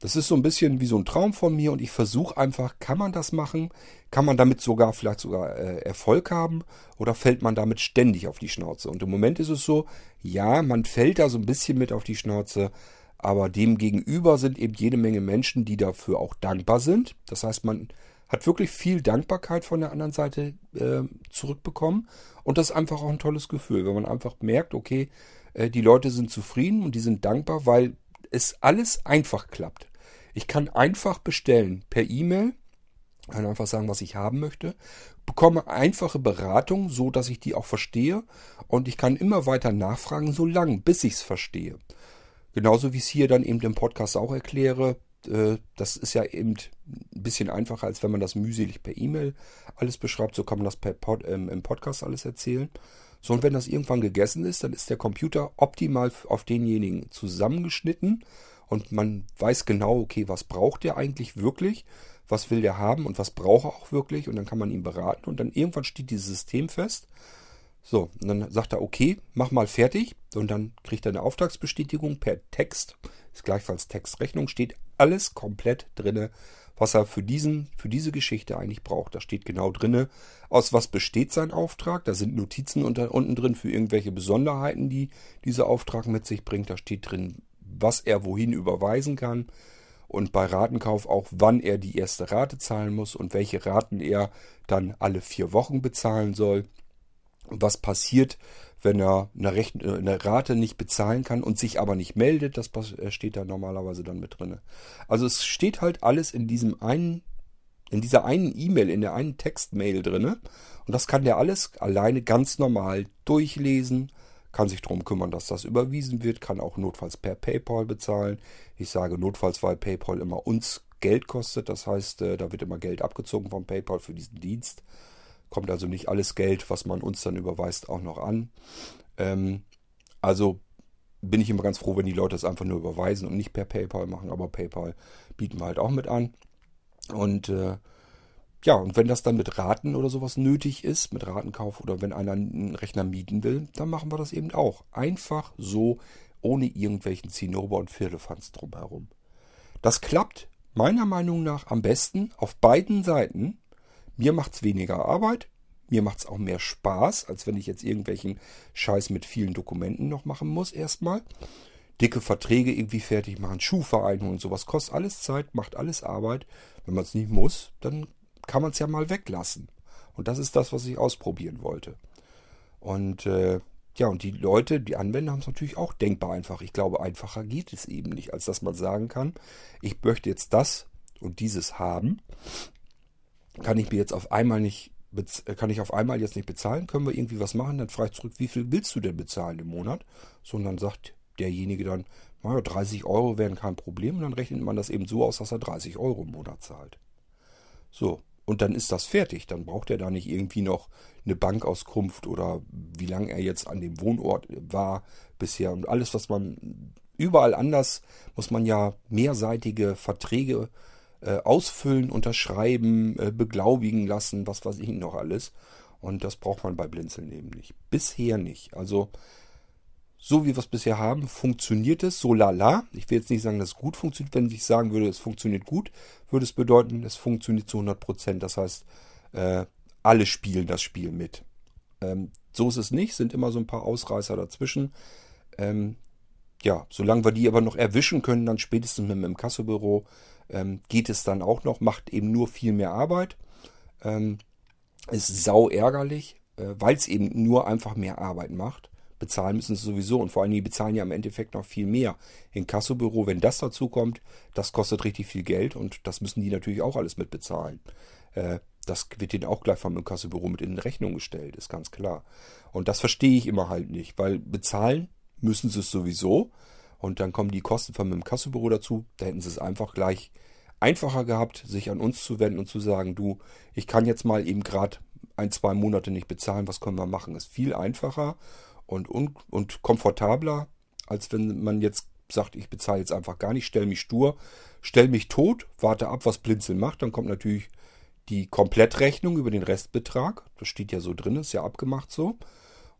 Das ist so ein bisschen wie so ein Traum von mir und ich versuche einfach, kann man das machen? Kann man damit sogar vielleicht sogar äh, Erfolg haben oder fällt man damit ständig auf die Schnauze? Und im Moment ist es so, ja, man fällt da so ein bisschen mit auf die Schnauze, aber dem gegenüber sind eben jede Menge Menschen, die dafür auch dankbar sind. Das heißt, man hat wirklich viel Dankbarkeit von der anderen Seite äh, zurückbekommen und das ist einfach auch ein tolles Gefühl, wenn man einfach merkt, okay, äh, die Leute sind zufrieden und die sind dankbar, weil es alles einfach klappt. Ich kann einfach bestellen per E-Mail, kann einfach sagen, was ich haben möchte, bekomme einfache Beratung, so dass ich die auch verstehe und ich kann immer weiter nachfragen, so lange, bis ich es verstehe. Genauso wie ich es hier dann eben im Podcast auch erkläre, äh, das ist ja eben ein bisschen einfacher, als wenn man das mühselig per E-Mail alles beschreibt. So kann man das Pod, ähm, im Podcast alles erzählen. So, und wenn das irgendwann gegessen ist, dann ist der Computer optimal auf denjenigen zusammengeschnitten und man weiß genau, okay, was braucht der eigentlich wirklich, was will der haben und was braucht er auch wirklich und dann kann man ihn beraten und dann irgendwann steht dieses System fest. So, und dann sagt er, okay, mach mal fertig und dann kriegt er eine Auftragsbestätigung per Text, ist gleichfalls Textrechnung, steht alles komplett drinne, was er für diesen, für diese Geschichte eigentlich braucht. Da steht genau drinne, aus was besteht sein Auftrag. Da sind Notizen unter, unten drin für irgendwelche Besonderheiten, die dieser Auftrag mit sich bringt. Da steht drin, was er wohin überweisen kann und bei Ratenkauf auch, wann er die erste Rate zahlen muss und welche Raten er dann alle vier Wochen bezahlen soll. Was passiert, wenn er eine, Rechn eine Rate nicht bezahlen kann und sich aber nicht meldet, das äh, steht da normalerweise dann mit drin. Also es steht halt alles in diesem einen, in dieser einen E-Mail, in der einen Textmail drin. Und das kann der alles alleine ganz normal durchlesen, kann sich darum kümmern, dass das überwiesen wird, kann auch notfalls per PayPal bezahlen. Ich sage notfalls, weil PayPal immer uns Geld kostet. Das heißt, äh, da wird immer Geld abgezogen von PayPal für diesen Dienst. Kommt also nicht alles Geld, was man uns dann überweist, auch noch an. Ähm, also bin ich immer ganz froh, wenn die Leute es einfach nur überweisen und nicht per PayPal machen. Aber PayPal bieten wir halt auch mit an. Und äh, ja, und wenn das dann mit Raten oder sowas nötig ist, mit Ratenkauf oder wenn einer einen Rechner mieten will, dann machen wir das eben auch. Einfach so, ohne irgendwelchen Zinnober und Firlefanz drumherum. Das klappt meiner Meinung nach am besten auf beiden Seiten. Mir macht es weniger Arbeit, mir macht es auch mehr Spaß, als wenn ich jetzt irgendwelchen Scheiß mit vielen Dokumenten noch machen muss erstmal. Dicke Verträge irgendwie fertig machen, Schuhvereine und sowas kostet alles Zeit, macht alles Arbeit. Wenn man es nicht muss, dann kann man es ja mal weglassen. Und das ist das, was ich ausprobieren wollte. Und äh, ja, und die Leute, die Anwender haben es natürlich auch denkbar einfach. Ich glaube, einfacher geht es eben nicht, als dass man sagen kann, ich möchte jetzt das und dieses haben. Kann ich mir jetzt auf einmal nicht, kann ich auf einmal jetzt nicht bezahlen? Können wir irgendwie was machen? Dann frage ich zurück, wie viel willst du denn bezahlen im Monat? So, und dann sagt derjenige dann, naja, 30 Euro wären kein Problem. Und dann rechnet man das eben so aus, dass er 30 Euro im Monat zahlt. So, und dann ist das fertig. Dann braucht er da nicht irgendwie noch eine Bankauskunft oder wie lange er jetzt an dem Wohnort war bisher. Und alles, was man überall anders, muss man ja mehrseitige Verträge äh, ausfüllen, unterschreiben, äh, beglaubigen lassen, was weiß ich noch alles. Und das braucht man bei Blinzeln eben nicht. Bisher nicht. Also so wie wir es bisher haben, funktioniert es so lala. Ich will jetzt nicht sagen, dass es gut funktioniert. Wenn ich sagen würde, es funktioniert gut, würde es bedeuten, es funktioniert zu 100 Prozent. Das heißt, äh, alle spielen das Spiel mit. Ähm, so ist es nicht, sind immer so ein paar Ausreißer dazwischen. Ähm, ja, solange wir die aber noch erwischen können, dann spätestens mit dem Kassobüro, ähm, geht es dann auch noch, macht eben nur viel mehr Arbeit. Ähm, ist sau ärgerlich, äh, weil es eben nur einfach mehr Arbeit macht bezahlen müssen sie sowieso. Und vor allem, die bezahlen ja im Endeffekt noch viel mehr. In Kassobüro, wenn das dazu kommt, das kostet richtig viel Geld und das müssen die natürlich auch alles mit bezahlen. Äh, das wird ihnen auch gleich vom Inkassobüro mit in Rechnung gestellt, ist ganz klar. Und das verstehe ich immer halt nicht, weil bezahlen müssen sie es sowieso. Und dann kommen die Kosten vom Inkassobüro dazu. Da hätten sie es einfach gleich einfacher gehabt, sich an uns zu wenden und zu sagen, du, ich kann jetzt mal eben gerade ein, zwei Monate nicht bezahlen, was können wir machen? Ist viel einfacher und, und, und komfortabler, als wenn man jetzt sagt, ich bezahle jetzt einfach gar nicht, stelle mich stur, stelle mich tot, warte ab, was Blinzeln macht. Dann kommt natürlich die Komplettrechnung über den Restbetrag. Das steht ja so drin, ist ja abgemacht so.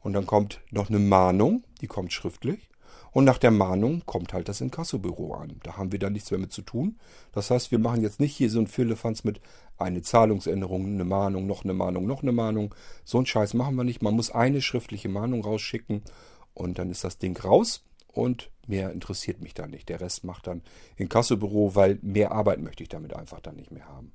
Und dann kommt noch eine Mahnung, die kommt schriftlich. Und nach der Mahnung kommt halt das Inkassobüro an. Da haben wir dann nichts mehr mit zu tun. Das heißt, wir machen jetzt nicht hier so ein Firlefanz mit eine Zahlungsänderung, eine Mahnung, noch eine Mahnung, noch eine Mahnung. So ein Scheiß machen wir nicht. Man muss eine schriftliche Mahnung rausschicken und dann ist das Ding raus und mehr interessiert mich da nicht. Der Rest macht dann Inkassobüro, weil mehr Arbeit möchte ich damit einfach dann nicht mehr haben.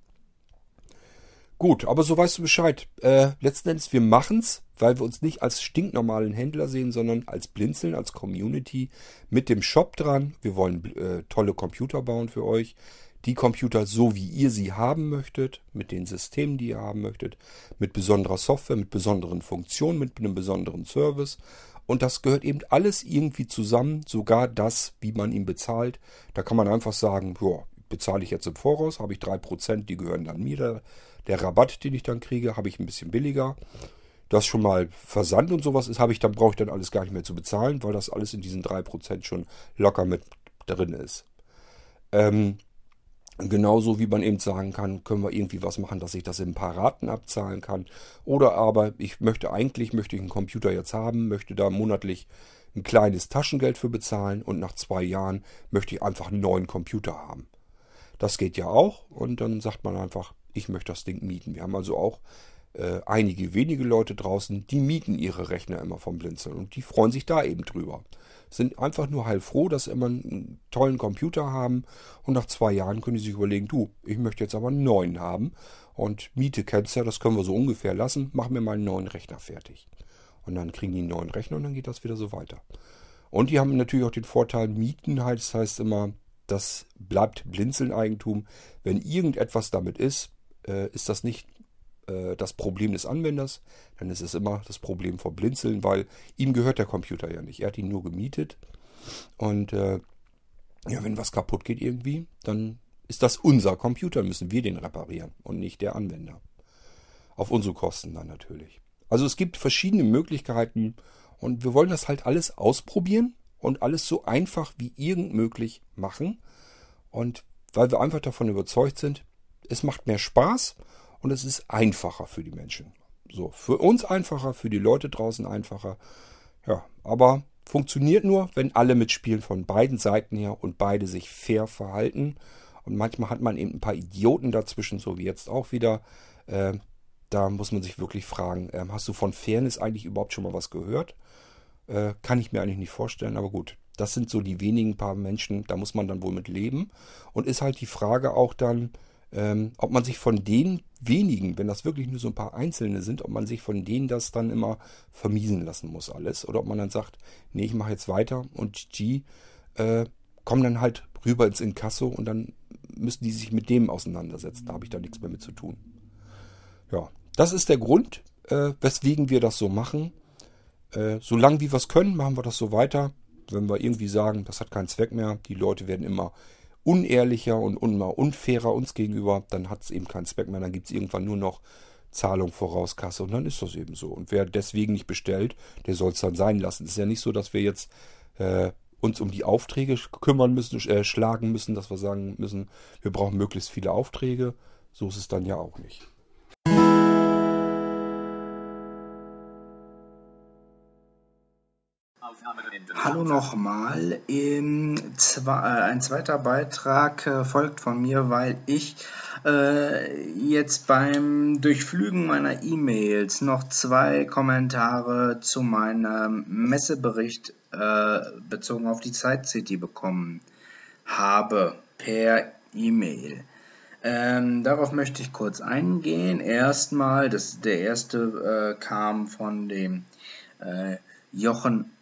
Gut, aber so weißt du Bescheid. Äh, letzten Endes, wir machen's, weil wir uns nicht als stinknormalen Händler sehen, sondern als Blinzeln, als Community mit dem Shop dran. Wir wollen äh, tolle Computer bauen für euch. Die Computer so, wie ihr sie haben möchtet, mit den Systemen, die ihr haben möchtet, mit besonderer Software, mit besonderen Funktionen, mit einem besonderen Service. Und das gehört eben alles irgendwie zusammen, sogar das, wie man ihn bezahlt. Da kann man einfach sagen, ja, bezahle ich jetzt im Voraus, habe ich 3%, die gehören dann mir. Der Rabatt, den ich dann kriege, habe ich ein bisschen billiger. Das schon mal Versand und sowas ist, habe ich dann, brauche ich dann alles gar nicht mehr zu bezahlen, weil das alles in diesen 3% schon locker mit drin ist. Ähm, genauso wie man eben sagen kann, können wir irgendwie was machen, dass ich das in ein paar Raten abzahlen kann. Oder aber ich möchte eigentlich, möchte ich einen Computer jetzt haben, möchte da monatlich ein kleines Taschengeld für bezahlen und nach zwei Jahren möchte ich einfach einen neuen Computer haben. Das geht ja auch und dann sagt man einfach, ich möchte das Ding mieten. Wir haben also auch äh, einige wenige Leute draußen, die mieten ihre Rechner immer vom Blinzeln und die freuen sich da eben drüber. Sind einfach nur heilfroh, dass sie immer einen tollen Computer haben und nach zwei Jahren können die sich überlegen, du, ich möchte jetzt aber einen neuen haben und Miete kennst ja, das können wir so ungefähr lassen, mach mir mal einen neuen Rechner fertig. Und dann kriegen die einen neuen Rechner und dann geht das wieder so weiter. Und die haben natürlich auch den Vorteil, Mieten heißt, heißt immer, das bleibt Blinzeln-Eigentum. Wenn irgendetwas damit ist, äh, ist das nicht äh, das Problem des Anwenders, dann ist es immer das Problem von Blinzeln, weil ihm gehört der Computer ja nicht. Er hat ihn nur gemietet. Und äh, ja, wenn was kaputt geht irgendwie, dann ist das unser Computer, müssen wir den reparieren und nicht der Anwender. Auf unsere Kosten dann natürlich. Also es gibt verschiedene Möglichkeiten und wir wollen das halt alles ausprobieren und alles so einfach wie irgend möglich machen. Und weil wir einfach davon überzeugt sind, es macht mehr Spaß und es ist einfacher für die Menschen. So, für uns einfacher, für die Leute draußen einfacher. Ja, aber funktioniert nur, wenn alle mitspielen von beiden Seiten her und beide sich fair verhalten. Und manchmal hat man eben ein paar Idioten dazwischen, so wie jetzt auch wieder. Äh, da muss man sich wirklich fragen, äh, hast du von Fairness eigentlich überhaupt schon mal was gehört? Äh, kann ich mir eigentlich nicht vorstellen, aber gut. Das sind so die wenigen paar Menschen, da muss man dann wohl mit leben. Und ist halt die Frage auch dann, ähm, ob man sich von den wenigen, wenn das wirklich nur so ein paar Einzelne sind, ob man sich von denen das dann immer vermiesen lassen muss alles. Oder ob man dann sagt, nee, ich mache jetzt weiter und die äh, kommen dann halt rüber ins Inkasso und dann müssen die sich mit dem auseinandersetzen. Da habe ich da nichts mehr mit zu tun. Ja, das ist der Grund, äh, weswegen wir das so machen. Äh, solange wir was können, machen wir das so weiter. Wenn wir irgendwie sagen, das hat keinen Zweck mehr, die Leute werden immer unehrlicher und unfairer uns gegenüber, dann hat es eben keinen Zweck mehr. Dann gibt es irgendwann nur noch Zahlung voraus Kasse und dann ist das eben so. Und wer deswegen nicht bestellt, der soll es dann sein lassen. Es ist ja nicht so, dass wir jetzt äh, uns um die Aufträge kümmern müssen, äh, schlagen müssen, dass wir sagen müssen, wir brauchen möglichst viele Aufträge. So ist es dann ja auch nicht. Hallo nochmal. Ähm, ein zweiter Beitrag äh, folgt von mir, weil ich äh, jetzt beim Durchflügen meiner E-Mails noch zwei Kommentare zu meinem Messebericht äh, bezogen auf die Zeit City bekommen habe per E-Mail. Ähm, darauf möchte ich kurz eingehen. Erstmal, das, der erste äh, kam von dem äh, Jochen äh,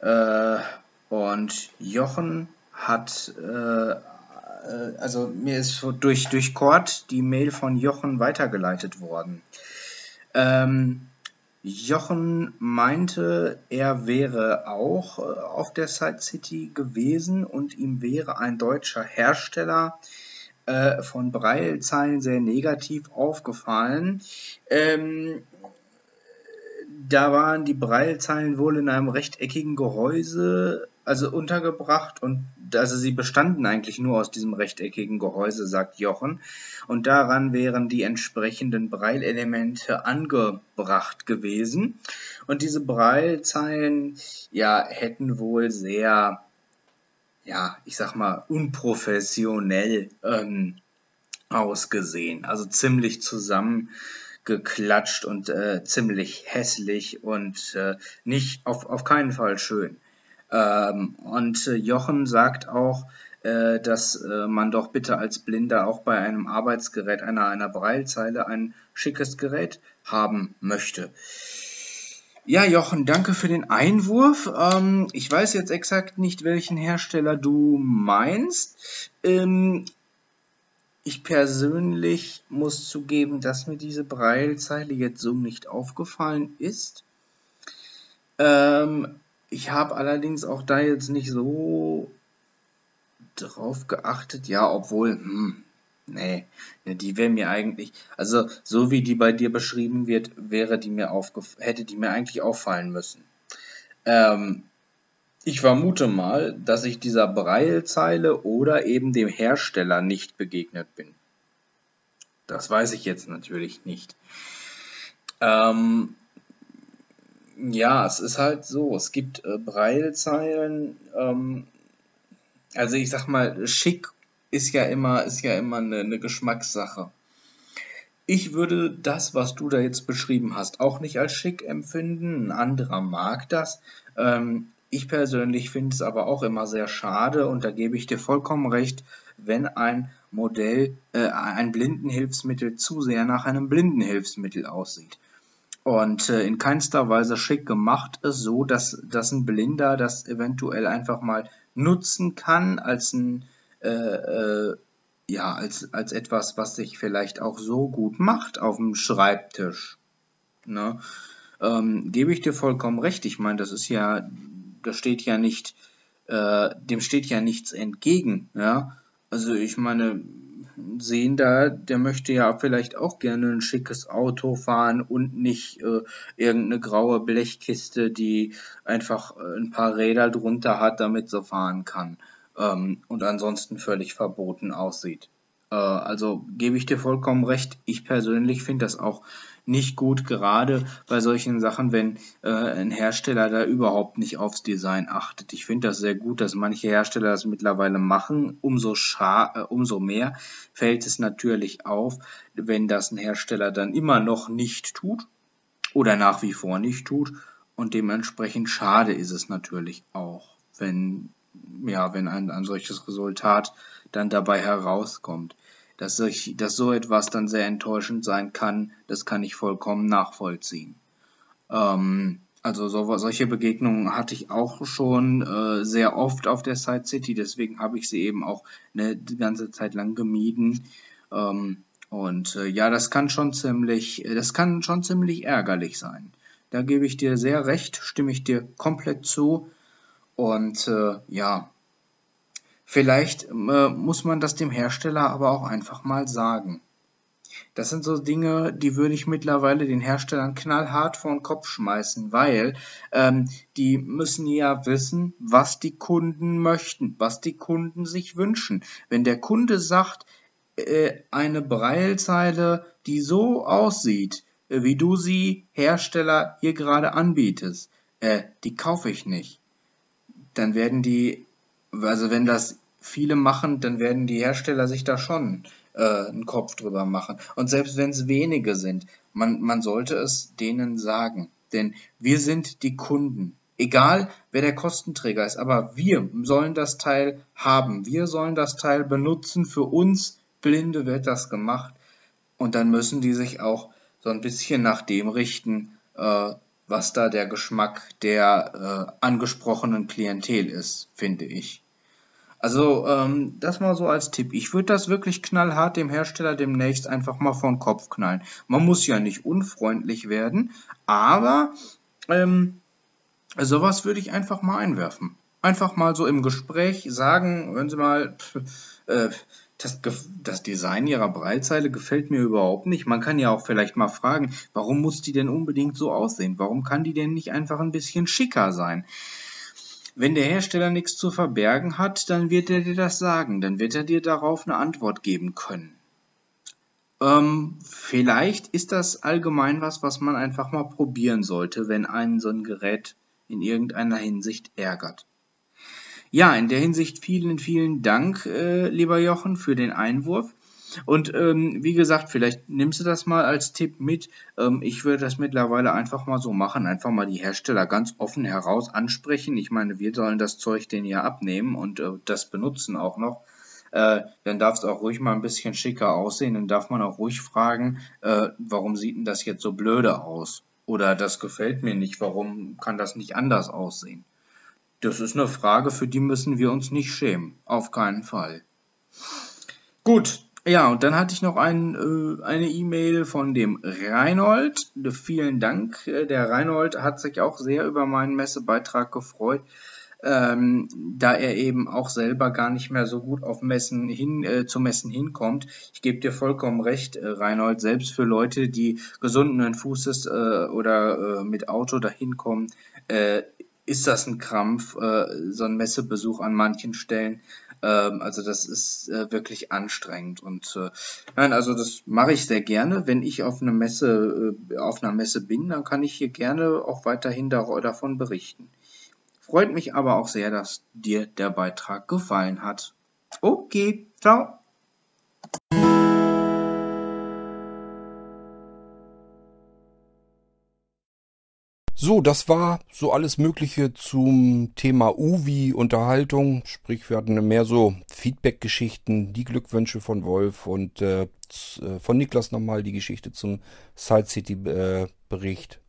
und Jochen hat, äh, äh, also mir ist durch, durch Cord die Mail von Jochen weitergeleitet worden. Ähm, Jochen meinte, er wäre auch äh, auf der Side City gewesen und ihm wäre ein deutscher Hersteller äh, von Breilzeilen sehr negativ aufgefallen. Ähm, da waren die Breilzeilen wohl in einem rechteckigen Gehäuse also untergebracht und also sie bestanden eigentlich nur aus diesem rechteckigen Gehäuse, sagt Jochen, und daran wären die entsprechenden Breilelemente angebracht gewesen. Und diese Breilzeilen, ja, hätten wohl sehr, ja, ich sag mal, unprofessionell ähm, ausgesehen. Also ziemlich zusammengeklatscht und äh, ziemlich hässlich und äh, nicht auf, auf keinen Fall schön. Ähm, und äh, Jochen sagt auch, äh, dass äh, man doch bitte als Blinder auch bei einem Arbeitsgerät einer, einer Breilzeile ein schickes Gerät haben möchte. Ja, Jochen, danke für den Einwurf. Ähm, ich weiß jetzt exakt nicht, welchen Hersteller du meinst. Ähm, ich persönlich muss zugeben, dass mir diese Breilzeile jetzt so nicht aufgefallen ist. Ähm, ich habe allerdings auch da jetzt nicht so drauf geachtet. Ja, obwohl, hm, nee, die wäre mir eigentlich, also so wie die bei dir beschrieben wird, wäre die mir aufgef hätte die mir eigentlich auffallen müssen. Ähm, ich vermute mal, dass ich dieser Breilzeile oder eben dem Hersteller nicht begegnet bin. Das weiß ich jetzt natürlich nicht. Ähm, ja, es ist halt so, es gibt äh, Breilzeilen, ähm, also ich sag mal, schick ist ja immer, ist ja immer eine, eine Geschmackssache. Ich würde das, was du da jetzt beschrieben hast, auch nicht als schick empfinden. Ein anderer mag das. Ähm, ich persönlich finde es aber auch immer sehr schade und da gebe ich dir vollkommen recht, wenn ein Modell, äh, ein Blindenhilfsmittel zu sehr nach einem Blindenhilfsmittel aussieht und äh, in keinster Weise schick gemacht ist, so dass, dass ein Blinder das eventuell einfach mal nutzen kann als ein äh, äh, ja als als etwas, was sich vielleicht auch so gut macht auf dem Schreibtisch. Ne? Ähm, gebe ich dir vollkommen recht. Ich meine, das ist ja, da steht ja nicht, äh, dem steht ja nichts entgegen. Ja, also ich meine, Sehender, der möchte ja vielleicht auch gerne ein schickes Auto fahren und nicht äh, irgendeine graue Blechkiste, die einfach äh, ein paar Räder drunter hat, damit sie fahren kann ähm, und ansonsten völlig verboten aussieht. Äh, also gebe ich dir vollkommen recht. Ich persönlich finde das auch nicht gut, gerade bei solchen Sachen, wenn äh, ein Hersteller da überhaupt nicht aufs Design achtet. Ich finde das sehr gut, dass manche Hersteller das mittlerweile machen. Umso, äh, umso mehr fällt es natürlich auf, wenn das ein Hersteller dann immer noch nicht tut oder nach wie vor nicht tut. Und dementsprechend schade ist es natürlich auch, wenn, ja, wenn ein, ein solches Resultat dann dabei herauskommt. Dass, ich, dass so etwas dann sehr enttäuschend sein kann, das kann ich vollkommen nachvollziehen. Ähm, also so, solche Begegnungen hatte ich auch schon äh, sehr oft auf der Side City, deswegen habe ich sie eben auch eine ganze Zeit lang gemieden. Ähm, und äh, ja, das kann schon ziemlich, das kann schon ziemlich ärgerlich sein. Da gebe ich dir sehr recht, stimme ich dir komplett zu. Und äh, ja, Vielleicht äh, muss man das dem Hersteller aber auch einfach mal sagen. Das sind so Dinge, die würde ich mittlerweile den Herstellern knallhart vor den Kopf schmeißen, weil ähm, die müssen ja wissen, was die Kunden möchten, was die Kunden sich wünschen. Wenn der Kunde sagt, äh, eine Breilzeile, die so aussieht, äh, wie du sie Hersteller hier gerade anbietest, äh, die kaufe ich nicht. Dann werden die also wenn das viele machen, dann werden die Hersteller sich da schon äh, einen Kopf drüber machen. Und selbst wenn es wenige sind, man, man sollte es denen sagen. Denn wir sind die Kunden. Egal, wer der Kostenträger ist, aber wir sollen das Teil haben. Wir sollen das Teil benutzen. Für uns Blinde wird das gemacht. Und dann müssen die sich auch so ein bisschen nach dem richten, äh, was da der Geschmack der äh, angesprochenen Klientel ist, finde ich. Also ähm, das mal so als Tipp. Ich würde das wirklich knallhart dem Hersteller demnächst einfach mal vor den Kopf knallen. Man muss ja nicht unfreundlich werden, aber ähm, sowas würde ich einfach mal einwerfen. Einfach mal so im Gespräch sagen, hören Sie mal, äh, das, das Design ihrer Breitzeile gefällt mir überhaupt nicht. Man kann ja auch vielleicht mal fragen, warum muss die denn unbedingt so aussehen? Warum kann die denn nicht einfach ein bisschen schicker sein? Wenn der Hersteller nichts zu verbergen hat, dann wird er dir das sagen. Dann wird er dir darauf eine Antwort geben können. Ähm, vielleicht ist das allgemein was, was man einfach mal probieren sollte, wenn einen so ein Gerät in irgendeiner Hinsicht ärgert. Ja, in der Hinsicht vielen, vielen Dank, äh, lieber Jochen, für den Einwurf. Und ähm, wie gesagt, vielleicht nimmst du das mal als Tipp mit. Ähm, ich würde das mittlerweile einfach mal so machen, einfach mal die Hersteller ganz offen heraus ansprechen. Ich meine, wir sollen das Zeug den ja abnehmen und äh, das benutzen auch noch. Äh, dann darf es auch ruhig mal ein bisschen schicker aussehen. Dann darf man auch ruhig fragen, äh, warum sieht denn das jetzt so blöde aus? Oder das gefällt mir nicht, warum kann das nicht anders aussehen? Das ist eine Frage, für die müssen wir uns nicht schämen. Auf keinen Fall. Gut, ja, und dann hatte ich noch ein, äh, eine E-Mail von dem Reinhold. Vielen Dank. Äh, der Reinhold hat sich auch sehr über meinen Messebeitrag gefreut, ähm, da er eben auch selber gar nicht mehr so gut auf Messen hin, äh, zu Messen hinkommt. Ich gebe dir vollkommen recht, äh, Reinhold, selbst für Leute, die gesunden Fußes äh, oder äh, mit Auto dahin kommen, äh, ist das ein Krampf, äh, so ein Messebesuch an manchen Stellen. Ähm, also das ist äh, wirklich anstrengend und äh, nein, also das mache ich sehr gerne. Wenn ich auf einer Messe, äh, auf einer Messe bin, dann kann ich hier gerne auch weiterhin da, davon berichten. Freut mich aber auch sehr, dass dir der Beitrag gefallen hat. Okay, ciao. So, das war so alles Mögliche zum Thema UVI Unterhaltung. Sprich, wir hatten mehr so Feedback-Geschichten, die Glückwünsche von Wolf und äh, äh von Niklas nochmal die Geschichte zum Side City äh, Bericht.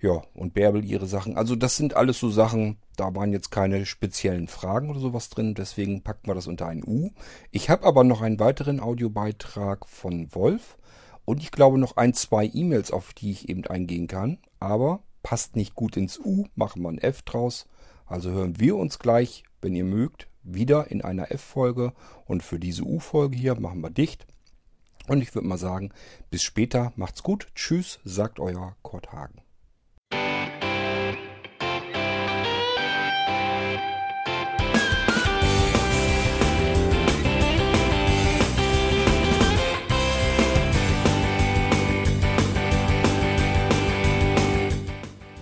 Ja, und Bärbel ihre Sachen. Also das sind alles so Sachen, da waren jetzt keine speziellen Fragen oder sowas drin, deswegen packen wir das unter ein U. Ich habe aber noch einen weiteren Audiobeitrag von Wolf und ich glaube noch ein, zwei E-Mails, auf die ich eben eingehen kann. Aber passt nicht gut ins U, machen wir ein F draus. Also hören wir uns gleich, wenn ihr mögt, wieder in einer F-Folge. Und für diese U-Folge hier machen wir dicht. Und ich würde mal sagen, bis später, macht's gut. Tschüss, sagt euer Kurt Hagen.